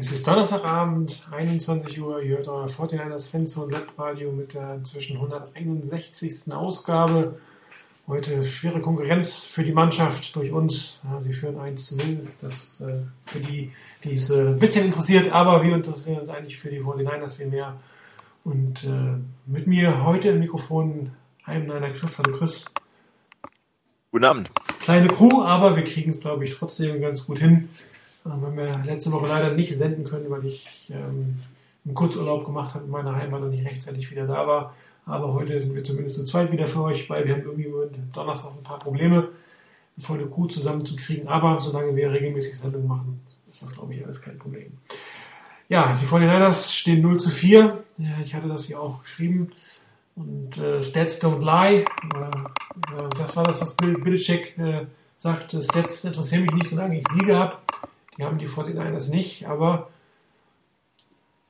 Es ist Donnerstagabend, 21 Uhr. Ihr hört euer 49ers Fanzone Webradio mit der inzwischen 161. Ausgabe. Heute schwere Konkurrenz für die Mannschaft durch uns. Ja, sie führen 1 zu 0. Das äh, für die, die es äh, ein bisschen interessiert, aber wir interessieren uns eigentlich für die 49ers viel mehr. Und äh, mit mir heute im Mikrofon einem einer Chris. Hallo Chris. Guten Abend. Kleine Crew, aber wir kriegen es, glaube ich, trotzdem ganz gut hin. Ähm, haben wir letzte Woche leider nicht senden können, weil ich ähm, einen Kurzurlaub gemacht habe in meiner Heimat und nicht rechtzeitig wieder da war. Aber heute sind wir zumindest zu zweit wieder für euch, weil wir haben irgendwie Donnerstag ein paar Probleme, eine volle Kuh zusammenzukriegen. Aber solange wir regelmäßig Sendungen machen, ist das, glaube ich, alles kein Problem. Ja, die 49ers stehen 0 zu 4. Ja, ich hatte das hier auch geschrieben. Und äh, Stats don't lie. Äh, äh das war das, was Bill Belichick äh, sagt. Stats interessieren mich nicht, solange ich Siege habe. Die haben die 49ers nicht, aber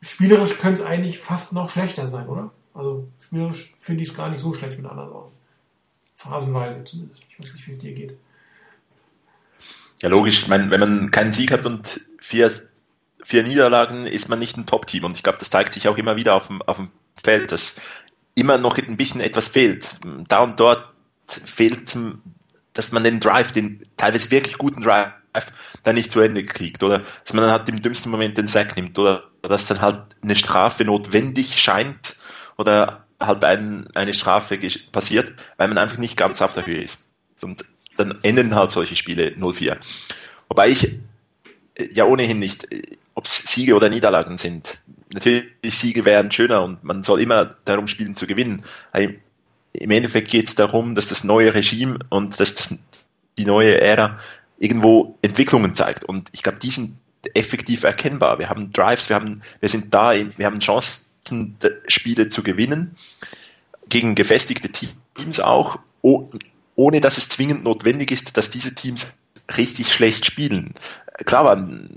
spielerisch könnte es eigentlich fast noch schlechter sein, oder? Also spielerisch finde ich es gar nicht so schlecht mit anderen Worten. Phasenweise zumindest. Ich weiß nicht, wie es dir geht. Ja, logisch. Ich meine, wenn man keinen Sieg hat und vier, vier Niederlagen, ist man nicht ein Top-Team. Und ich glaube, das zeigt sich auch immer wieder auf dem, auf dem Feld, dass immer noch ein bisschen etwas fehlt. Da und dort fehlt, dass man den Drive, den teilweise wirklich guten Drive dann nicht zu Ende kriegt oder dass man dann halt im dümmsten Moment den Sack nimmt oder dass dann halt eine Strafe notwendig scheint oder halt ein, eine Strafe passiert, weil man einfach nicht ganz auf der Höhe ist. Und dann enden halt solche Spiele 0-4. Wobei ich äh, ja ohnehin nicht, äh, ob es Siege oder Niederlagen sind. Natürlich, Siege wären schöner und man soll immer darum spielen zu gewinnen. Im Endeffekt geht es darum, dass das neue Regime und dass das, die neue Ära irgendwo Entwicklungen zeigt. Und ich glaube, die sind effektiv erkennbar. Wir haben Drives, wir haben, wir sind da, wir haben Chancen, Spiele zu gewinnen, gegen gefestigte Teams auch, ohne dass es zwingend notwendig ist, dass diese Teams richtig schlecht spielen. Klar waren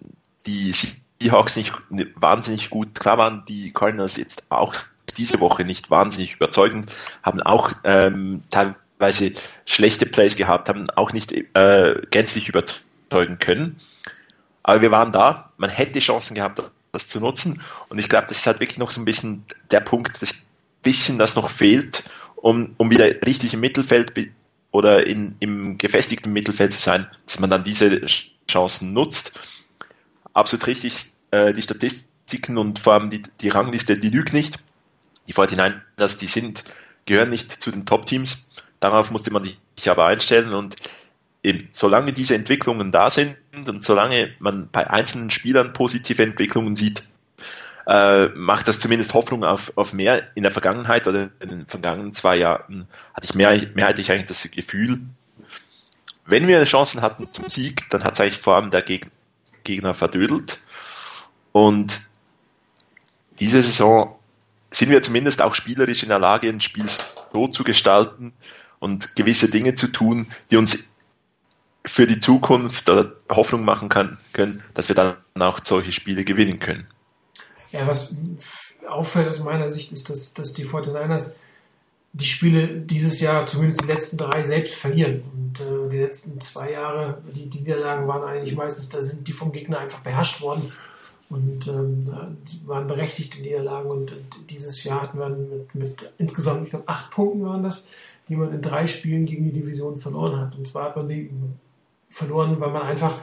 die Seahawks nicht wahnsinnig gut, klar waren die Cardinals jetzt auch diese Woche nicht wahnsinnig überzeugend, haben auch ähm, teilweise teilweise schlechte Plays gehabt haben, auch nicht äh, gänzlich überzeugen können. Aber wir waren da, man hätte Chancen gehabt, das zu nutzen. Und ich glaube, das ist halt wirklich noch so ein bisschen der Punkt, das bisschen, das noch fehlt, um, um wieder richtig im Mittelfeld oder in, im gefestigten Mittelfeld zu sein, dass man dann diese Chancen nutzt. Absolut richtig, äh, die Statistiken und vor allem die, die Rangliste, die lügt nicht. Die 49ers, die sind, gehören nicht zu den Top-Teams. Darauf musste man sich aber einstellen und eben, solange diese Entwicklungen da sind und solange man bei einzelnen Spielern positive Entwicklungen sieht, äh, macht das zumindest Hoffnung auf, auf mehr. In der Vergangenheit oder in den vergangenen zwei Jahren hatte ich mehr, mehrheitlich eigentlich das Gefühl, wenn wir Chancen hatten zum Sieg, dann hat es eigentlich vor allem der Gegner verdödelt. Und diese Saison sind wir zumindest auch spielerisch in der Lage, ein Spiel so zu gestalten, und gewisse Dinge zu tun, die uns für die Zukunft Hoffnung machen kann, können, dass wir dann auch solche Spiele gewinnen können. Ja, was auffällt aus meiner Sicht ist, dass, dass die 49ers die Spiele dieses Jahr, zumindest die letzten drei, selbst verlieren. Und äh, die letzten zwei Jahre, die, die Niederlagen waren eigentlich meistens, da sind die vom Gegner einfach beherrscht worden und ähm, waren berechtigte Niederlagen. Und, und dieses Jahr hatten wir mit, mit insgesamt, ich glaube, acht Punkten waren das, die man in drei Spielen gegen die Division verloren hat. Und zwar hat man die verloren, weil man einfach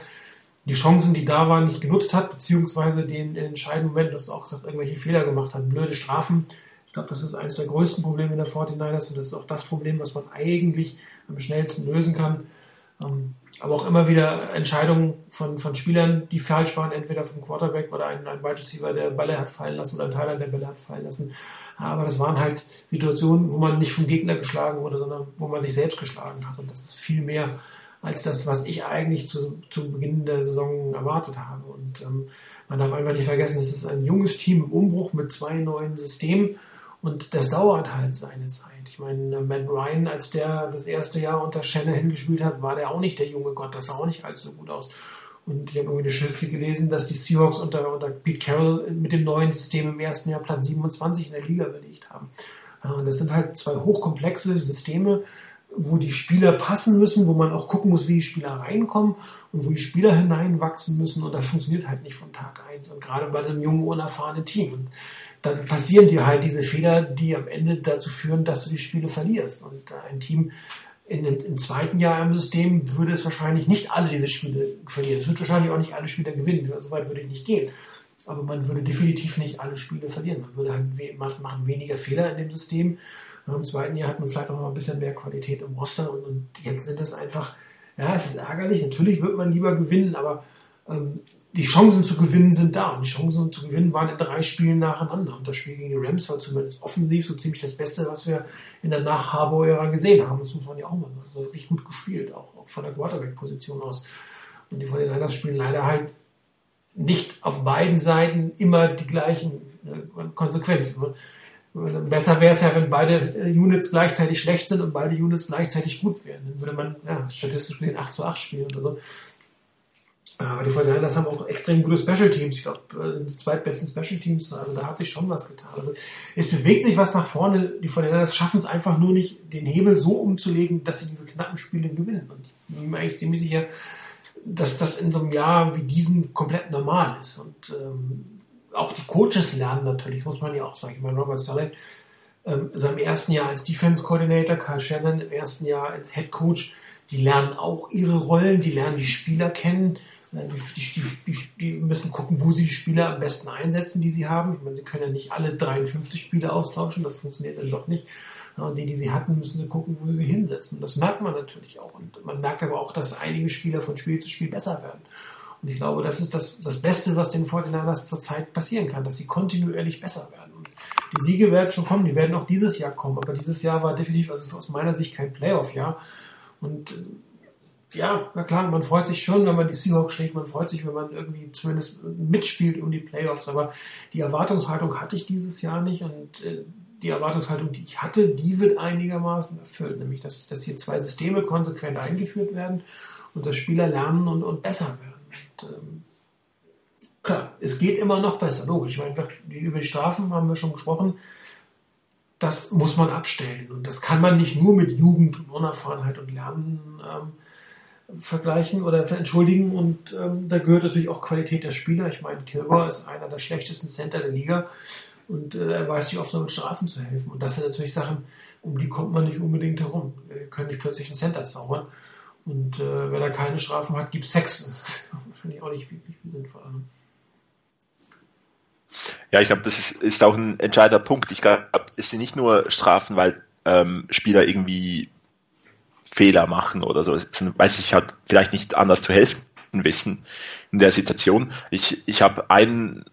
die Chancen, die da waren, nicht genutzt hat, beziehungsweise den, den entscheidenden Moment, das auch gesagt, irgendwelche Fehler gemacht hat, blöde Strafen. Ich glaube, das ist eines der größten Probleme in der 49ers und das ist auch das Problem, was man eigentlich am schnellsten lösen kann. Ähm, aber auch immer wieder Entscheidungen von, von Spielern, die falsch waren, entweder vom Quarterback oder ein, ein Wide Receiver, der Bälle hat fallen lassen oder ein Teiler, der Bälle hat fallen lassen. Aber das waren halt Situationen, wo man nicht vom Gegner geschlagen wurde, sondern wo man sich selbst geschlagen hat. Und das ist viel mehr als das, was ich eigentlich zu, zu Beginn der Saison erwartet habe. Und ähm, man darf einfach nicht vergessen, es ist ein junges Team im Umbruch mit zwei neuen Systemen und das dauert halt seine Zeit. Ich meine, Matt Ryan, als der das erste Jahr unter Shanahan gespielt hat, war der auch nicht der junge Gott. Das sah auch nicht allzu gut aus. Und ich habe irgendwie eine Statistik gelesen, dass die Seahawks unter, unter Pete Carroll mit dem neuen System im ersten Jahr Platz 27 in der Liga belegt haben. Und das sind halt zwei hochkomplexe Systeme, wo die Spieler passen müssen, wo man auch gucken muss, wie die Spieler reinkommen und wo die Spieler hineinwachsen müssen. Und das funktioniert halt nicht von Tag eins und gerade bei einem jungen, unerfahrenen Team. Und dann passieren dir halt diese Fehler, die am Ende dazu führen, dass du die Spiele verlierst. Und ein Team in, im zweiten Jahr im System würde es wahrscheinlich nicht alle diese Spiele verlieren. Es wird wahrscheinlich auch nicht alle Spieler gewinnen. So weit würde ich nicht gehen. Aber man würde definitiv nicht alle Spiele verlieren. Man würde halt machen weniger Fehler in dem System im zweiten Jahr hat man vielleicht auch noch ein bisschen mehr Qualität im Roster und, und jetzt sind es einfach, ja, es ist ärgerlich. Natürlich wird man lieber gewinnen, aber ähm, die Chancen zu gewinnen sind da. Und die Chancen zu gewinnen waren in drei Spielen nacheinander. Und das Spiel gegen die Rams war zumindest offensiv so ziemlich das Beste, was wir in der Nach-Harbour-Ära gesehen haben. Das muss man ja auch mal sagen. Also wirklich gut gespielt, auch, auch von der Quarterback-Position aus. Und die von den Niners spielen leider halt nicht auf beiden Seiten immer die gleichen äh, Konsequenzen. Besser wäre es ja, wenn beide äh, Units gleichzeitig schlecht sind und beide Units gleichzeitig gut wären. Dann würde man ja, statistisch gesehen 8 zu 8 spielen oder so. Aber die Fortinanders haben auch extrem gute Special Teams. Ich glaube, äh, die zweitbesten Special Teams. Also da hat sich schon was getan. Also es bewegt sich was nach vorne. Die Fortinanders schaffen es einfach nur nicht, den Hebel so umzulegen, dass sie diese knappen Spiele gewinnen. Und ich bin mir eigentlich ziemlich sicher, dass das in so einem Jahr wie diesem komplett normal ist. Und ähm, auch die Coaches lernen natürlich, muss man ja auch sagen. Ich meine, Robert Sully, ähm, also im ersten Jahr als Defense Coordinator, Carl Shannon im ersten Jahr als Head Coach, die lernen auch ihre Rollen, die lernen die Spieler kennen, die, die, die, müssen gucken, wo sie die Spieler am besten einsetzen, die sie haben. Ich meine, sie können ja nicht alle 53 Spieler austauschen, das funktioniert dann doch nicht. Und die, die sie hatten, müssen sie gucken, wo sie sie hinsetzen. das merkt man natürlich auch. Und man merkt aber auch, dass einige Spieler von Spiel zu Spiel besser werden. Und ich glaube, das ist das, das Beste, was den 49ers zurzeit passieren kann, dass sie kontinuierlich besser werden. Und die Siege werden schon kommen, die werden auch dieses Jahr kommen. Aber dieses Jahr war definitiv, also aus meiner Sicht kein Playoff-Jahr. Und äh, ja, na klar, man freut sich schon, wenn man die Seahawks schlägt, man freut sich, wenn man irgendwie zumindest mitspielt um die Playoffs, aber die Erwartungshaltung hatte ich dieses Jahr nicht und äh, die Erwartungshaltung, die ich hatte, die wird einigermaßen erfüllt, nämlich dass, dass hier zwei Systeme konsequent eingeführt werden und dass Spieler lernen und, und besser werden. Und, ähm, klar, es geht immer noch besser, logisch. Ich meine, über die Strafen haben wir schon gesprochen. Das muss man abstellen. Und das kann man nicht nur mit Jugend und Unerfahrenheit und Lernen ähm, vergleichen oder entschuldigen. Und ähm, da gehört natürlich auch Qualität der Spieler. Ich meine, Kilgore ist einer der schlechtesten Center der Liga. Und äh, er weiß sich oft nur mit Strafen zu helfen. Und das sind natürlich Sachen, um die kommt man nicht unbedingt herum. Wir können nicht plötzlich einen Center zaubern. Und äh, wenn er keine Strafen hat, gibt es Sex. Das ist wahrscheinlich auch nicht wirklich sinnvoll. Ne? Ja, ich glaube, das ist, ist auch ein entscheidender Punkt. Ich glaube, es sind nicht nur Strafen, weil ähm, Spieler irgendwie Fehler machen oder so. Es weiß ich halt vielleicht nicht anders zu helfen wissen in der Situation. Ich, ich habe ein,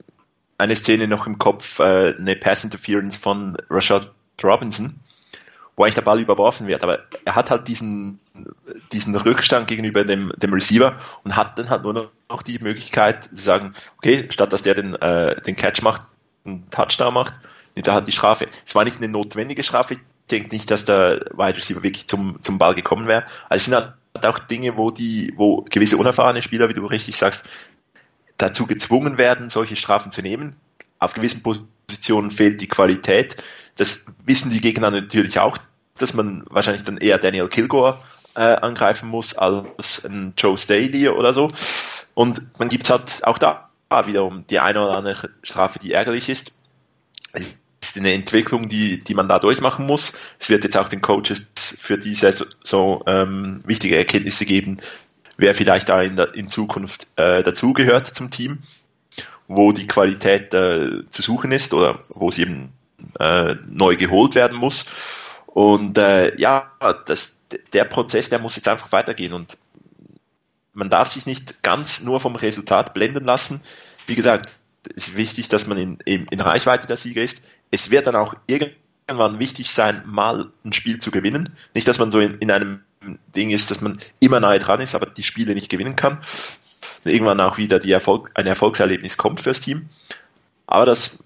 eine Szene noch im Kopf, äh, eine Pass Interference von Rashad Robinson, wo eigentlich der Ball überworfen wird. Aber er hat halt diesen, diesen Rückstand gegenüber dem, dem Receiver und hat dann halt nur noch die Möglichkeit zu sagen, okay, statt dass der den, äh, den Catch macht, einen Touchdown macht, nimmt er halt die Strafe. Es war nicht eine notwendige Strafe. Denke nicht, dass der Wide Receiver wirklich zum, zum Ball gekommen wäre. Also es sind halt auch Dinge, wo die, wo gewisse unerfahrene Spieler, wie du richtig sagst, dazu gezwungen werden, solche Strafen zu nehmen. Auf gewissen Positionen fehlt die Qualität das wissen die Gegner natürlich auch, dass man wahrscheinlich dann eher Daniel Kilgore äh, angreifen muss als ein Joe Staley oder so. Und man gibt halt auch da wiederum die eine oder andere Strafe, die ärgerlich ist eine Entwicklung, die, die man da durchmachen muss. Es wird jetzt auch den Coaches für diese so ähm, wichtige Erkenntnisse geben, wer vielleicht da in, der, in Zukunft äh, dazugehört zum Team, wo die Qualität äh, zu suchen ist oder wo sie eben äh, neu geholt werden muss. Und äh, ja, das, der Prozess, der muss jetzt einfach weitergehen und man darf sich nicht ganz nur vom Resultat blenden lassen. Wie gesagt, es ist wichtig, dass man in, in, in Reichweite der Sieger ist. Es wird dann auch irgendwann wichtig sein, mal ein Spiel zu gewinnen. Nicht, dass man so in, in einem Ding ist, dass man immer nahe dran ist, aber die Spiele nicht gewinnen kann. Irgendwann auch wieder Erfolg, ein Erfolgserlebnis kommt fürs Team. Aber das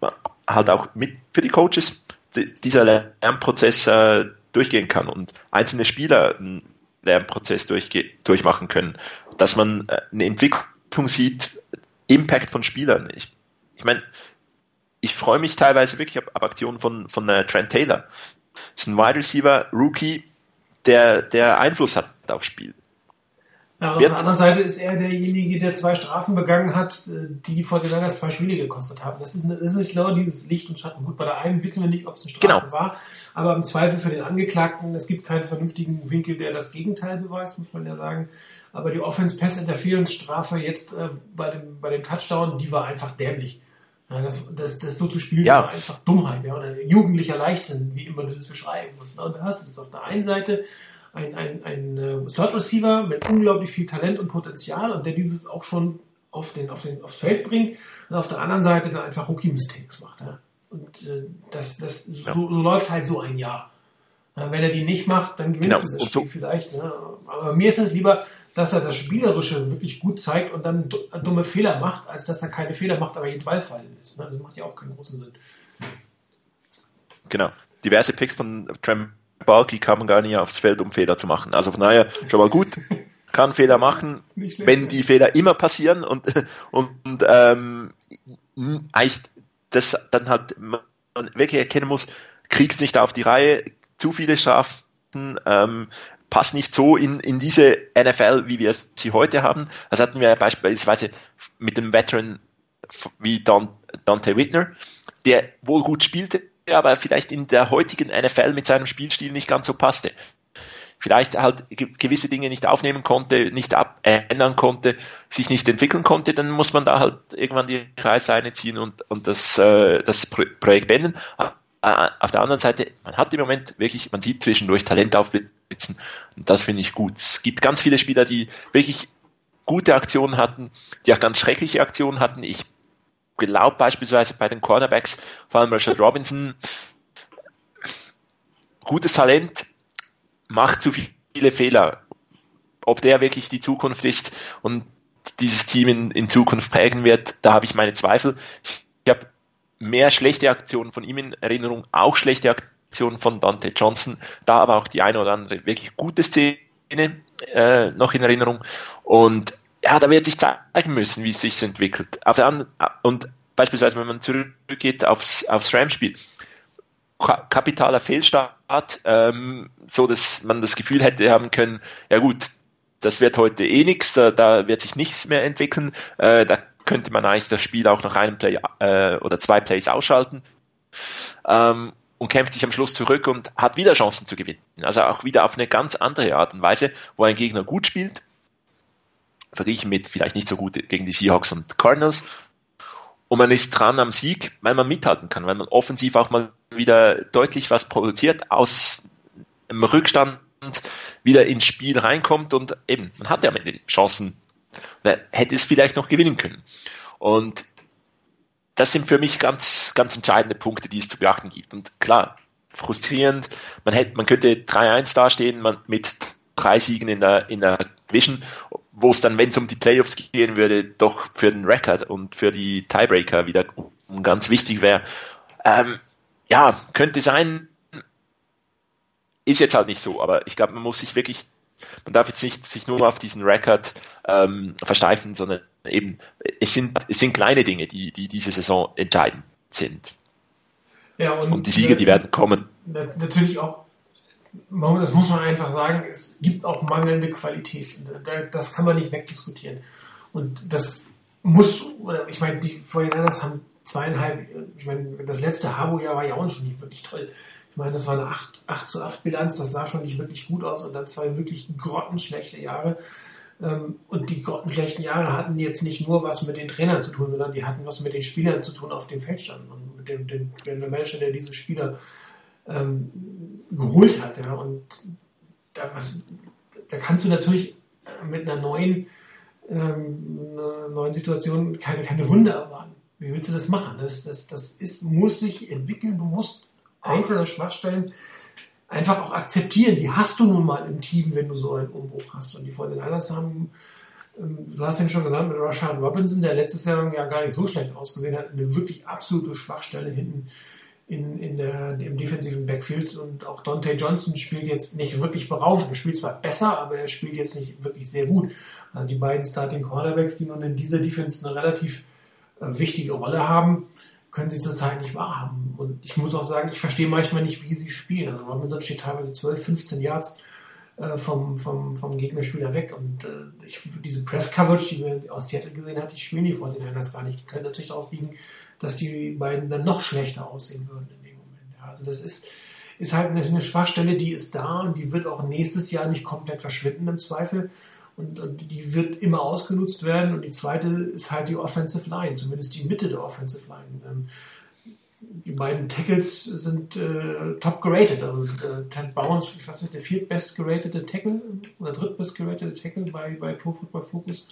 halt auch mit für die Coaches dieser Lernprozess äh, durchgehen kann und einzelne Spieler einen Lernprozess durchmachen können, dass man äh, eine Entwicklung sieht, Impact von Spielern. Ich, ich meine, ich freue mich teilweise wirklich ab, ab Aktionen von, von äh, Trent Taylor. Das ist ein Wide Receiver, Rookie, der, der Einfluss hat aufs Spiel. Ja, auf der anderen Seite ist er derjenige, der zwei Strafen begangen hat, äh, die vor den anderen zwei Spiele gekostet haben. Das ist, das ist nicht genau dieses Licht und Schatten. Gut, bei der einen wissen wir nicht, ob es eine Strafe genau. war, aber im Zweifel für den Angeklagten, es gibt keinen vernünftigen Winkel, der das Gegenteil beweist, muss man ja sagen. Aber die Offense-Pass-Interference-Strafe jetzt äh, bei, dem, bei dem Touchdown, die war einfach dämlich. Ja, das, das, das so zu spielen ja. war einfach Dummheit, ja, oder jugendlicher Leichtsinn, wie immer du das beschreiben musst. Und da hast du das auf der einen Seite ein, ein, ein äh, Slot Receiver mit unglaublich viel Talent und Potenzial und der dieses auch schon auf den, auf den, aufs Feld bringt und auf der anderen Seite dann einfach Rookie-Mistakes macht. Ja. Und äh, das, das, ja. so, so läuft halt so ein Jahr. Ja, wenn er die nicht macht, dann gewinnt genau. er das Spiel so. vielleicht. Ne? Aber mir ist es lieber, dass er das Spielerische wirklich gut zeigt und dann dumme Fehler macht, als dass er keine Fehler macht, aber jeden Ball fallen ist. Ne? Das macht ja auch keinen großen Sinn. Genau. Diverse Picks von Trem Balky kam gar nicht aufs Feld, um Fehler zu machen. Also von daher schon mal gut, kann Fehler machen, wenn die Fehler immer passieren und, und, und ähm, eigentlich das dann halt man wirklich erkennen muss, kriegt nicht auf die Reihe, zu viele Strafen, ähm, passt nicht so in, in diese NFL, wie wir sie heute haben. Das hatten wir beispielsweise mit dem Veteran wie Dante Whitner, der wohl gut spielte, aber vielleicht in der heutigen NFL mit seinem Spielstil nicht ganz so passte. Vielleicht halt gewisse Dinge nicht aufnehmen konnte, nicht ändern konnte, sich nicht entwickeln konnte, dann muss man da halt irgendwann die Reißleine ziehen und, und das, äh, das Projekt beenden. Auf der anderen Seite, man hat im Moment wirklich, man sieht zwischendurch Talent aufblitzen und das finde ich gut. Es gibt ganz viele Spieler, die wirklich gute Aktionen hatten, die auch ganz schreckliche Aktionen hatten. Ich glaube beispielsweise bei den Cornerbacks, vor allem Rashad Robinson, gutes Talent, macht zu viele Fehler. Ob der wirklich die Zukunft ist und dieses Team in, in Zukunft prägen wird, da habe ich meine Zweifel. Ich habe mehr schlechte Aktionen von ihm in Erinnerung, auch schlechte Aktionen von Dante Johnson, da aber auch die eine oder andere wirklich gute Szene äh, noch in Erinnerung. Und ja, da wird sich zeigen müssen, wie es sich entwickelt. Auf der anderen, und beispielsweise, wenn man zurückgeht aufs, aufs Ram-Spiel, kapitaler Fehlstart, ähm, so dass man das Gefühl hätte haben können, ja gut, das wird heute eh nichts, da, da wird sich nichts mehr entwickeln, äh, da könnte man eigentlich das Spiel auch nach einem Play äh, oder zwei Plays ausschalten ähm, und kämpft sich am Schluss zurück und hat wieder Chancen zu gewinnen. Also auch wieder auf eine ganz andere Art und Weise, wo ein Gegner gut spielt, verglichen mit vielleicht nicht so gut gegen die Seahawks und Cardinals. Und man ist dran am Sieg, weil man mithalten kann, weil man offensiv auch mal wieder deutlich was produziert, aus einem Rückstand wieder ins Spiel reinkommt und eben, man hat ja mit den Chancen, hätte es vielleicht noch gewinnen können. Und das sind für mich ganz, ganz entscheidende Punkte, die es zu beachten gibt. Und klar, frustrierend, man hätte, man könnte 3-1 dastehen, man mit drei Siegen in der, in der Division, wo es dann, wenn es um die Playoffs gehen würde, doch für den Record und für die Tiebreaker wieder ganz wichtig wäre. Ähm, ja, könnte sein, ist jetzt halt nicht so, aber ich glaube, man muss sich wirklich, man darf jetzt nicht sich nur auf diesen Record ähm, versteifen, sondern eben, es sind, es sind kleine Dinge, die, die diese Saison entscheidend sind. Ja, und, und die Siege, die werden kommen. Natürlich auch das muss man einfach sagen, es gibt auch mangelnde Qualität. Das kann man nicht wegdiskutieren. Und das muss, ich meine, die 49ers haben zweieinhalb, ich meine, das letzte Habo-Jahr war ja auch schon nicht wirklich toll. Meine, das war eine 8, 8 zu 8 Bilanz, das sah schon nicht wirklich gut aus und dann zwei wirklich grottenschlechte Jahre. Ähm, und die grottenschlechten Jahre hatten jetzt nicht nur was mit den Trainern zu tun, sondern die hatten was mit den Spielern zu tun auf dem Feld standen und mit dem, dem, dem Menschen, der diese Spieler ähm, geholt hat. Ja. Und da, was, da kannst du natürlich mit einer neuen, ähm, einer neuen Situation keine, keine Wunder erwarten. Wie willst du das machen? Das, das, das ist, muss sich entwickeln. Du musst einzelne Schwachstellen einfach auch akzeptieren. Die hast du nun mal im Team, wenn du so einen Umbruch hast. Und die von den anderen haben, ähm, du hast ihn schon genannt, mit Rashad Robinson, der letztes Jahr ja gar nicht so schlecht ausgesehen hat, eine wirklich absolute Schwachstelle hinten in, in der, im defensiven Backfield und auch Dante Johnson spielt jetzt nicht wirklich berauschend. Er spielt zwar besser, aber er spielt jetzt nicht wirklich sehr gut. Also die beiden Starting Cornerbacks, die nun in dieser Defense eine relativ äh, wichtige Rolle haben, können sie zurzeit nicht wahrhaben. Und ich muss auch sagen, ich verstehe manchmal nicht, wie sie spielen. Also Robinson steht teilweise 12, 15 Yards äh, vom, vom, vom Gegnerspieler weg. Und äh, ich, diese Press-Coverage, die wir aus Seattle gesehen haben, die spielen die Fortinanders gar nicht. Die können natürlich darauf liegen, dass die beiden dann noch schlechter aussehen würden in dem Moment. Ja, also das ist, ist halt eine Schwachstelle, die ist da und die wird auch nächstes Jahr nicht komplett verschwinden im Zweifel. Und, und, die wird immer ausgenutzt werden. Und die zweite ist halt die Offensive Line, zumindest die Mitte der Offensive Line. Ähm, die beiden Tackles sind äh, top gerated. Also äh, Ted Bounce, ich weiß nicht, der viertbest geratete Tackle oder drittbest geratete Tackle bei, bei Pro Football Focus.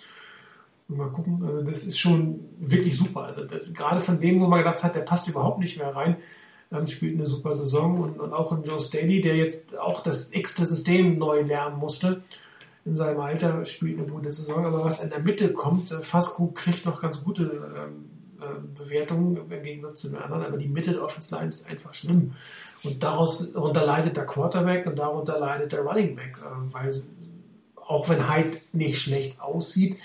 Mal gucken, also das ist schon wirklich super. Also das, gerade von dem, wo man gedacht hat, der passt überhaupt nicht mehr rein, ähm, spielt eine super Saison und, und auch in Joe Staley, der jetzt auch das x-te System neu lernen musste. In seinem Alter spielt eine gute Saison, aber was in der Mitte kommt, äh, Fasco kriegt noch ganz gute ähm, äh, Bewertungen im Gegensatz zu den anderen, aber die Mitte der Offense Line ist einfach schlimm. Und daraus, darunter leidet der Quarterback und darunter leidet der Running Back, äh, weil auch wenn Hyde nicht schlecht aussieht,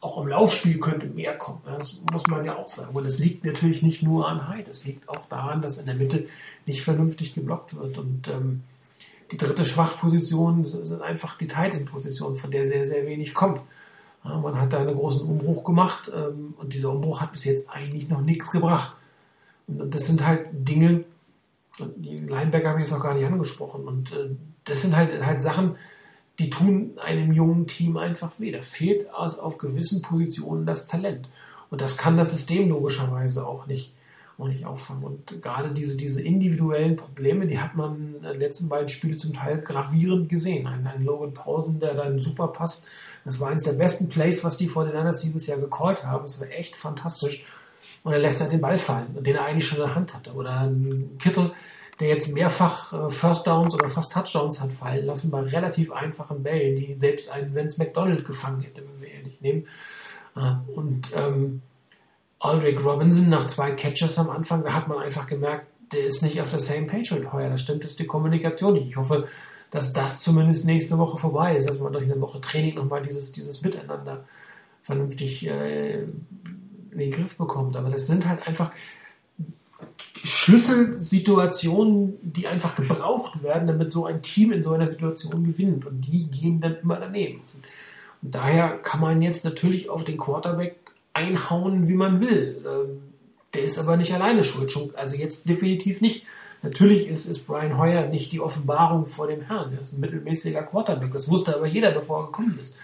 auch im Laufspiel könnte mehr kommen. Das muss man ja auch sagen. Und es liegt natürlich nicht nur an Hyde, es liegt auch daran, dass in der Mitte nicht vernünftig geblockt wird. Und ähm, die dritte Schwachposition sind einfach die Titan-Positionen, von der sehr, sehr wenig kommt. Man hat da einen großen Umbruch gemacht ähm, und dieser Umbruch hat bis jetzt eigentlich noch nichts gebracht. Und das sind halt Dinge, die Linebacker habe ich jetzt auch gar nicht angesprochen. Und äh, das sind halt, halt Sachen, die tun einem jungen Team einfach weh. Da fehlt also auf gewissen Positionen das Talent. Und das kann das System logischerweise auch nicht, auch nicht auffangen. Und gerade diese, diese individuellen Probleme, die hat man in den letzten beiden Spiele zum Teil gravierend gesehen. Ein, ein Logan Paulsen, der dann super passt. Das war eines der besten Plays, was die vor den Niners dieses Jahr gecallt haben. Das war echt fantastisch. Und er lässt dann den Ball fallen, den er eigentlich schon in der Hand hatte. Oder ein Kittel, der jetzt mehrfach äh, First Downs oder fast Touchdowns hat fallen lassen bei relativ einfachen Bällen, die selbst ein Vince McDonald gefangen hätte, wenn wir ehrlich nehmen. Äh, und ähm, Aldrich Robinson nach zwei Catches am Anfang, da hat man einfach gemerkt, der ist nicht auf der same page mit heuer. Da stimmt ist die Kommunikation nicht. Ich hoffe, dass das zumindest nächste Woche vorbei ist, dass man durch eine Woche Training nochmal dieses, dieses Miteinander vernünftig äh, in den Griff bekommt. Aber das sind halt einfach, Schlüsselsituationen, die einfach gebraucht werden, damit so ein Team in so einer Situation gewinnt. Und die gehen dann immer daneben. Und daher kann man jetzt natürlich auf den Quarterback einhauen, wie man will. Ähm, der ist aber nicht alleine schuld. Also jetzt definitiv nicht. Natürlich ist, ist Brian Hoyer nicht die Offenbarung vor dem Herrn. Er ist ein mittelmäßiger Quarterback. Das wusste aber jeder, bevor er gekommen ist.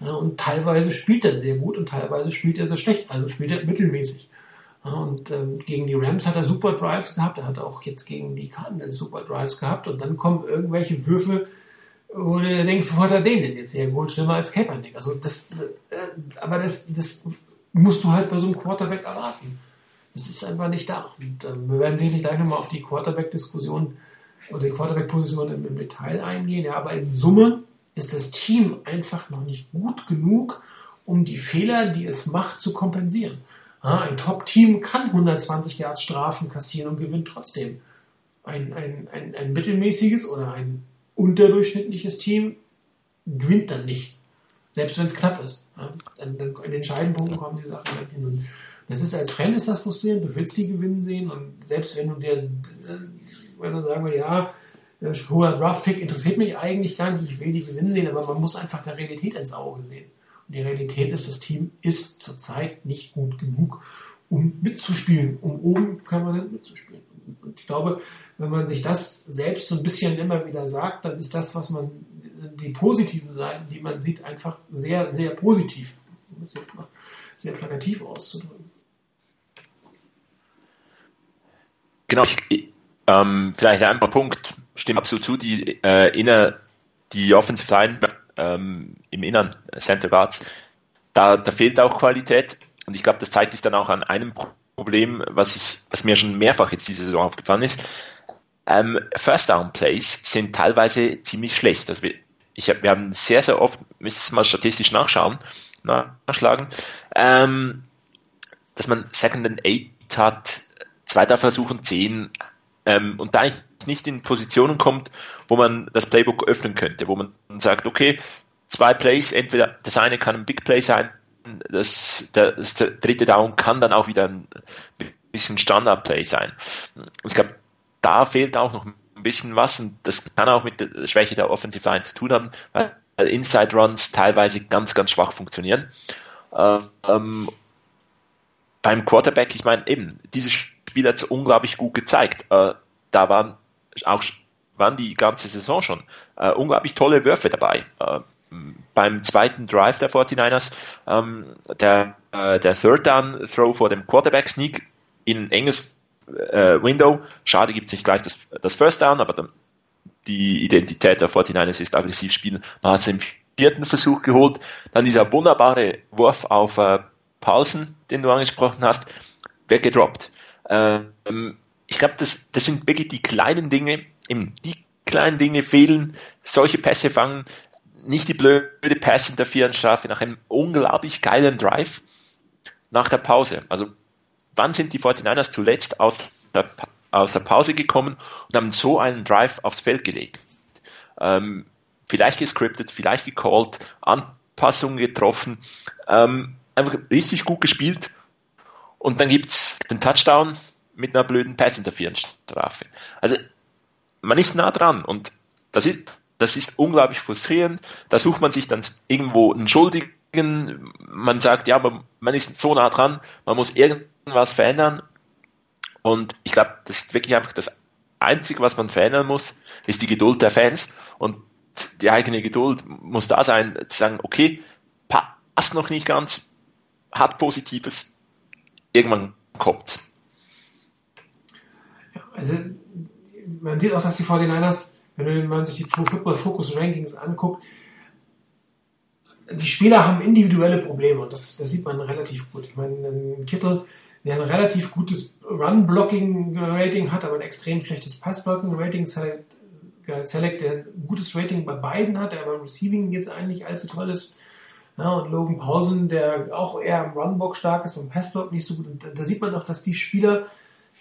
Und teilweise spielt er sehr gut und teilweise spielt er sehr schlecht. Also spielt er mittelmäßig. Und ähm, gegen die Rams hat er super Drives gehabt. Er hat auch jetzt gegen die Cardinals super Drives gehabt. Und dann kommen irgendwelche Würfe, wo du denkst, wo hat er den denn jetzt hergeholt? Schlimmer als Kaepernick. Also das, äh, aber das, das musst du halt bei so einem Quarterback erwarten. Das ist einfach nicht da. Und ähm, wir werden sicherlich gleich nochmal auf die Quarterback-Diskussion oder die Quarterback-Position im, im, Detail eingehen. Ja, aber in Summe ist das Team einfach noch nicht gut genug, um die Fehler, die es macht, zu kompensieren. Ein Top-Team kann 120 Yards Strafen kassieren und gewinnt trotzdem. Ein, ein, ein, ein mittelmäßiges oder ein unterdurchschnittliches Team gewinnt dann nicht. Selbst wenn es knapp ist. in den entscheidenden Punkten kommen die Sachen dann hin. Und das ist als Fan ist das frustrierend. Du willst die gewinnen sehen und selbst wenn du dir, wenn du sagen wir, ja, hoher Draft-Pick interessiert mich eigentlich gar nicht, ich will die gewinnen sehen, aber man muss einfach der Realität ins Auge sehen. Und die Realität ist, das Team ist zurzeit nicht gut genug, um mitzuspielen, um oben permanent mitzuspielen. Und ich glaube, wenn man sich das selbst so ein bisschen immer wieder sagt, dann ist das, was man, die positiven Seiten, die man sieht, einfach sehr, sehr positiv. Um das jetzt mal sehr plakativ auszudrücken. Genau, ich, ähm, vielleicht ein paar Punkt, stimmt absolut zu, die äh, inner, die Offensive Line ähm, im Innern, Center Guards, da, da fehlt auch Qualität. Und ich glaube, das zeigt sich dann auch an einem Problem, was ich, was mir schon mehrfach jetzt diese Saison aufgefallen ist. Ähm, First Down Plays sind teilweise ziemlich schlecht. Wir, ich hab, wir haben sehr, sehr oft, müssen es mal statistisch nachschauen, nachschlagen, ähm, dass man Second and Eight hat, zweiter Versuch und zehn, ähm, und da ich nicht in Positionen kommt, wo man das Playbook öffnen könnte, wo man sagt, okay, zwei Plays, entweder das eine kann ein Big Play sein, das, das dritte Down kann dann auch wieder ein bisschen Standard Play sein. Und ich glaube, da fehlt auch noch ein bisschen was und das kann auch mit der Schwäche der Offensive Line zu tun haben, weil Inside Runs teilweise ganz, ganz schwach funktionieren. Ähm, beim Quarterback, ich meine, eben, dieses Spiel hat es unglaublich gut gezeigt. Äh, da waren auch waren die ganze Saison schon äh, unglaublich tolle Würfe dabei. Äh, beim zweiten Drive der 49ers, ähm, der, äh, der Third Down Throw vor dem Quarterback Sneak in enges äh, Window. Schade gibt es nicht gleich das, das First Down, aber dann, die Identität der 49ers ist aggressiv spielen. Man hat es im vierten Versuch geholt. Dann dieser wunderbare Wurf auf äh, Paulsen, den du angesprochen hast, wird gedroppt. Ähm, ich glaube, das, das sind wirklich die kleinen Dinge, die kleinen Dinge fehlen, solche Pässe fangen, nicht die blöde Pass-Interference-Strafe nach einem unglaublich geilen Drive nach der Pause. Also wann sind die 49ers zuletzt aus der, aus der Pause gekommen und haben so einen Drive aufs Feld gelegt? Ähm, vielleicht gescriptet, vielleicht gecallt, Anpassungen getroffen, ähm, einfach richtig gut gespielt und dann gibt's den Touchdown mit einer blöden Pass-Interference-Strafe. Also man ist nah dran und das ist, das ist unglaublich frustrierend. Da sucht man sich dann irgendwo einen Schuldigen. Man sagt, ja, man, ist so nah dran, man muss irgendwas verändern. Und ich glaube, das ist wirklich einfach das Einzige, was man verändern muss, ist die Geduld der Fans. Und die eigene Geduld muss da sein, zu sagen, okay, passt noch nicht ganz, hat Positives, irgendwann kommt's. Also man sieht auch, dass die 49ers, wenn man sich die Pro Football Focus Rankings anguckt, die Spieler haben individuelle Probleme und das, das sieht man relativ gut. Ich meine, ein Kittel, der ein relativ gutes Run-Blocking-Rating hat, aber ein extrem schlechtes Pass-Blocking-Rating, Select, der ein gutes Rating bei beiden hat, der beim Receiving jetzt eigentlich allzu toll ist. Ja, und Logan Pausen, der auch eher im Run-Block stark ist und Pass-Block nicht so gut. Und da, da sieht man auch, dass die Spieler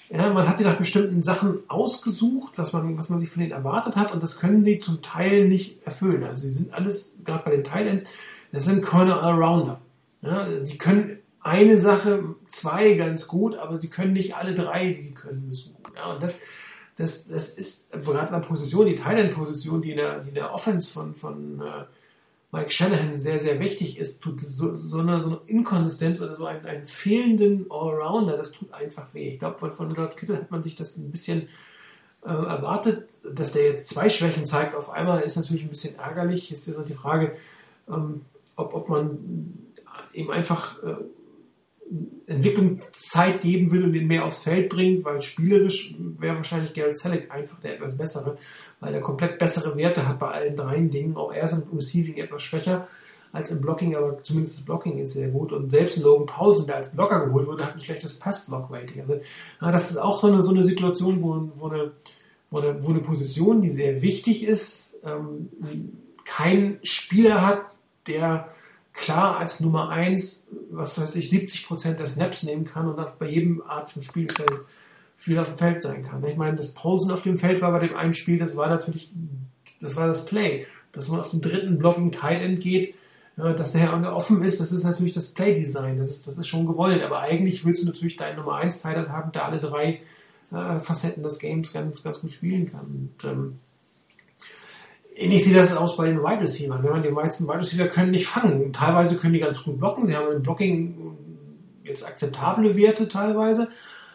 ja, man hat die nach bestimmten Sachen ausgesucht, was man, was man sich von denen erwartet hat, und das können sie zum Teil nicht erfüllen. Also sie sind alles, gerade bei den Thailands, das sind keine Allrounder. Ja, die können eine Sache, zwei ganz gut, aber sie können nicht alle drei, die sie können müssen. Ja, und das, das, das ist gerade eine Position, die Thailand-Position, die in der, die in der Offense von, von äh, Mike Shanahan sehr, sehr wichtig ist, tut so, so, eine, so eine Inkonsistenz oder so einen, einen fehlenden Allrounder, das tut einfach weh. Ich glaube, von, George Kittle hat man sich das ein bisschen äh, erwartet, dass der jetzt zwei Schwächen zeigt. Auf einmal ist natürlich ein bisschen ärgerlich. Ist ja die Frage, ähm, ob, ob man ihm einfach äh, Entwicklungszeit geben will und ihn mehr aufs Feld bringt, weil spielerisch wäre wahrscheinlich Garrett Selleck einfach der etwas bessere, weil er komplett bessere Werte hat bei allen drei Dingen. Auch er ist im Receiving etwas schwächer als im Blocking, aber zumindest das Blocking ist sehr gut. Und selbst Logan Paulsen, der als Blocker geholt wurde, hat ein schlechtes Pass-Block-Rating. Also ja, das ist auch so eine, so eine Situation, wo, wo, eine, wo, eine, wo eine Position, die sehr wichtig ist, ähm, kein Spieler hat, der klar als Nummer eins, was weiß ich, 70 Prozent der Snaps nehmen kann und auch bei jedem Art von Spielfeld viel auf dem Feld sein kann. Ich meine, das Pausen auf dem Feld war bei dem einen Spiel, das war natürlich, das war das Play. Dass man auf den dritten Blocking Tight End geht, dass der offen ist, das ist natürlich das Play-Design. Das ist, das ist schon gewollt. Aber eigentlich willst du natürlich deinen Nummer 1 Tight End haben, der alle drei äh, Facetten des Games ganz, ganz gut spielen kann. Und, ähm, Ähnlich sieht das aus bei den Wide Receivers. Die meisten Wide Receiver können nicht fangen. Teilweise können die ganz gut blocken. Sie haben im Blocking jetzt akzeptable Werte teilweise.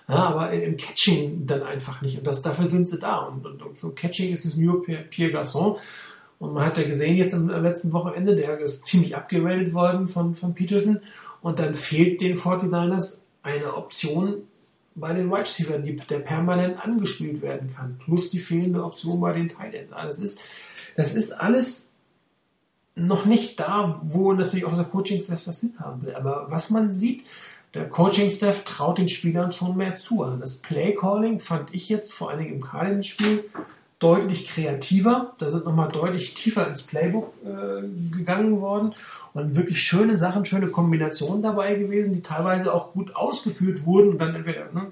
Ja, aber im Catching dann einfach nicht. Und das, dafür sind sie da. Und, und, und Catching ist es nur Pierre Garçon. Und man hat ja gesehen jetzt am, letzten Wochenende, der ist ziemlich abgeradet worden von, von Peterson. Und dann fehlt den 49ers eine Option bei den Wide Receivers, der permanent angespielt werden kann. Plus die fehlende Option bei den Tight Ends. Das ist, das ist alles noch nicht da, wo natürlich auch der Coaching-Staff das hinhaben will. Aber was man sieht, der Coaching-Staff traut den Spielern schon mehr zu. Also das Play-Calling fand ich jetzt vor allen Dingen im Cardinals-Spiel deutlich kreativer. Da sind nochmal deutlich tiefer ins Playbook äh, gegangen worden und wirklich schöne Sachen, schöne Kombinationen dabei gewesen, die teilweise auch gut ausgeführt wurden und dann entweder ne,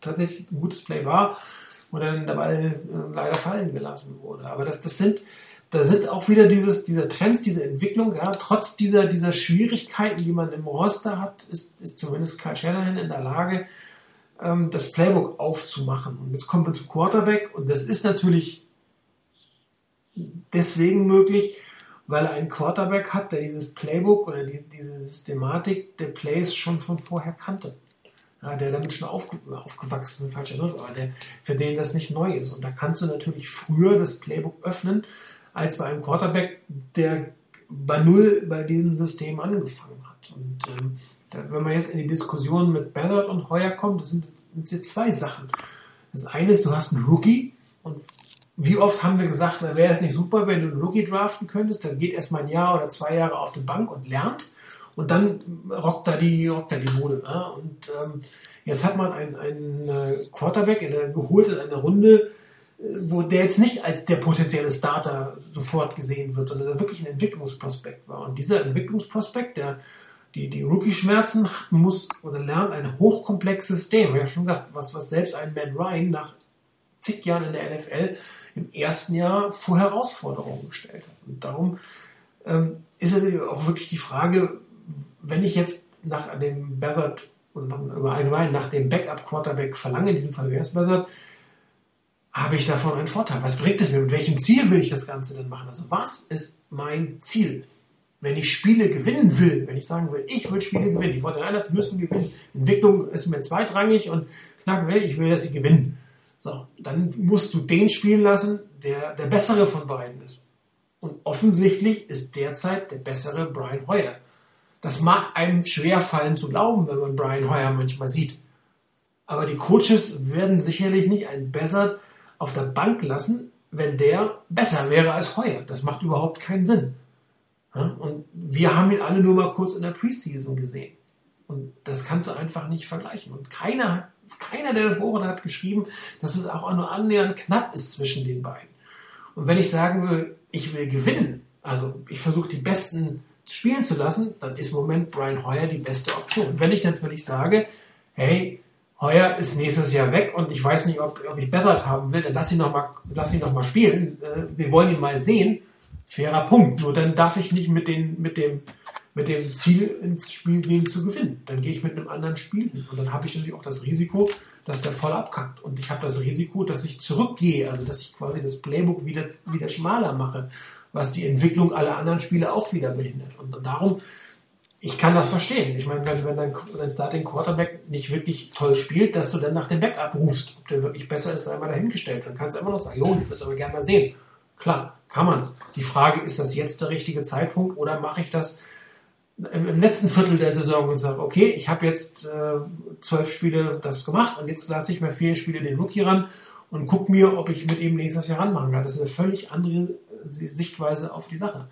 tatsächlich ein gutes Play war wo dann Ball äh, leider fallen gelassen wurde. Aber das, das sind, da sind auch wieder dieses, dieser Trends, diese Entwicklung, ja, trotz dieser, dieser Schwierigkeiten, die man im Roster hat, ist, ist zumindest Kyle Shanahan in der Lage, ähm, das Playbook aufzumachen. Und jetzt kommen wir zum Quarterback und das ist natürlich deswegen möglich, weil er einen Quarterback hat, der dieses Playbook oder die, diese Systematik der Plays schon von vorher kannte. Ja, der damit schon aufge aufgewachsen ist, falscher Begriff, aber der, für den das nicht neu ist. Und da kannst du natürlich früher das Playbook öffnen, als bei einem Quarterback, der bei Null bei diesem System angefangen hat. Und ähm, wenn man jetzt in die Diskussion mit Ballard und Heuer kommt, das sind, das zwei Sachen. Das eine ist, du hast einen Rookie und wie oft haben wir gesagt, da wäre es nicht super, wenn du einen Rookie draften könntest, dann geht erstmal ein Jahr oder zwei Jahre auf die Bank und lernt und dann rockt da die, rockt da die Bude. Ja? Und ähm, jetzt hat man einen, einen äh, Quarterback in der, geholt in einer Runde, äh, wo der jetzt nicht als der potenzielle Starter sofort gesehen wird, sondern der wirklich ein Entwicklungsprospekt war. Und dieser Entwicklungsprospekt, der die, die Rookie-Schmerzen muss oder lernt ein hochkomplexes System. Ich habe schon gesagt, was, was selbst ein Matt Ryan nach zig Jahren in der NFL im ersten Jahr vor Herausforderungen gestellt hat. Und darum ähm, ist es auch wirklich die Frage, wenn ich jetzt nach dem Beathard und allgemein nach dem Backup-Quarterback verlange, in diesem Fall wäre es Beathard, habe ich davon einen Vorteil? Was bringt es mir? Mit welchem Ziel will ich das Ganze denn machen? Also was ist mein Ziel? Wenn ich Spiele gewinnen will, wenn ich sagen will, ich will Spiele gewinnen, die Fortinanders müssen gewinnen, Entwicklung ist mir zweitrangig und knacken will, ich will, dass sie gewinnen. So, dann musst du den spielen lassen, der der bessere von beiden ist. Und offensichtlich ist derzeit der bessere Brian Hoyer. Das mag einem schwer fallen zu glauben, wenn man Brian Hoyer manchmal sieht. Aber die Coaches werden sicherlich nicht einen besser auf der Bank lassen, wenn der besser wäre als Hoyer. Das macht überhaupt keinen Sinn. Und wir haben ihn alle nur mal kurz in der Preseason gesehen. Und das kannst du einfach nicht vergleichen. Und keiner, keiner, der das beobachtet hat, geschrieben, dass es auch nur annähernd knapp ist zwischen den beiden. Und wenn ich sagen will, ich will gewinnen, also ich versuche die Besten spielen zu lassen, dann ist im Moment Brian Hoyer die beste Option. Wenn ich natürlich sage, hey, Heuer ist nächstes Jahr weg und ich weiß nicht, ob, ob ich Bessert haben will, dann lass ihn noch mal, lass ihn noch mal spielen. Äh, wir wollen ihn mal sehen. Fairer Punkt. Nur dann darf ich nicht mit, den, mit, dem, mit dem Ziel ins Spiel gehen zu gewinnen. Dann gehe ich mit einem anderen Spiel hin. Und dann habe ich natürlich auch das Risiko, dass der voll abkackt. Und ich habe das Risiko, dass ich zurückgehe, also dass ich quasi das Playbook wieder, wieder schmaler mache was die Entwicklung aller anderen Spiele auch wieder behindert. Und darum, ich kann das verstehen. Ich meine, wenn, wenn dein, dein Starting Quarterback nicht wirklich toll spielt, dass du dann nach dem Backup rufst, ob der wirklich besser ist, sei mal dahingestellt. Dann kannst du immer noch sagen, jo, ich würde es aber gerne mal sehen. Klar, kann man. Die Frage, ist das jetzt der richtige Zeitpunkt oder mache ich das im, letzten Viertel der Saison und sage, okay, ich habe jetzt äh, zwölf Spiele das gemacht und jetzt lasse ich mir vier Spiele den Rookie ran und guck mir, ob ich mit ihm nächstes Jahr ranmachen kann. Das ist eine völlig andere Sichtweise auf die Sache.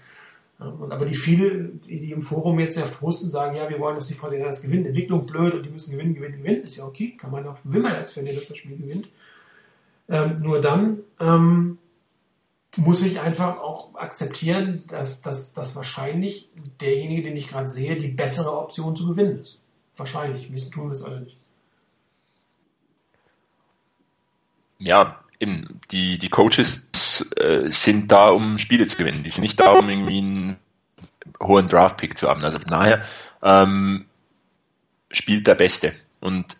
Aber die viele, die, im Forum jetzt ja posten, sagen, ja, wir wollen, dass die Fortinanders gewinnen, Entwicklung blöd und die müssen gewinnen, gewinnen, gewinnen, ist ja okay, kann man auch, will man als Fan, dass das Spiel gewinnt. Ähm, nur dann ähm, muss ich einfach auch akzeptieren, dass, dass, dass wahrscheinlich derjenige, den ich gerade sehe, die bessere Option zu gewinnen ist. Wahrscheinlich. Wissen tun wir es alle nicht. Ja, eben, die, die Coaches äh, sind da, um Spiele zu gewinnen. Die sind nicht da, um irgendwie einen hohen Draft-Pick zu haben. Also von daher ähm, spielt der Beste. Und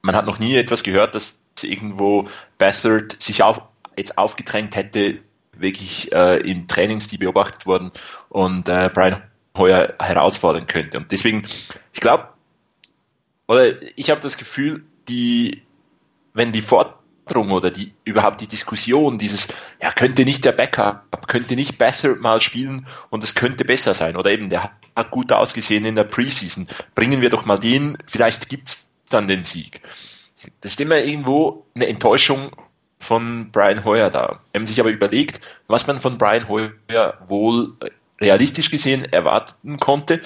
man hat noch nie etwas gehört, dass irgendwo Bethard sich auf, jetzt aufgedrängt hätte, wirklich äh, in Trainings, die beobachtet wurden und äh, Brian Hoyer herausfordern könnte. Und deswegen, ich glaube, oder ich habe das Gefühl, die, wenn die Forderung oder die überhaupt die Diskussion, dieses, ja, könnte nicht der Backup, könnte nicht Beathard mal spielen und es könnte besser sein. Oder eben, der hat gut ausgesehen in der Preseason. Bringen wir doch mal den, vielleicht gibt's dann den Sieg. Das ist immer irgendwo eine Enttäuschung von Brian Hoyer da. Wenn man sich aber überlegt, was man von Brian Hoyer wohl realistisch gesehen erwarten konnte,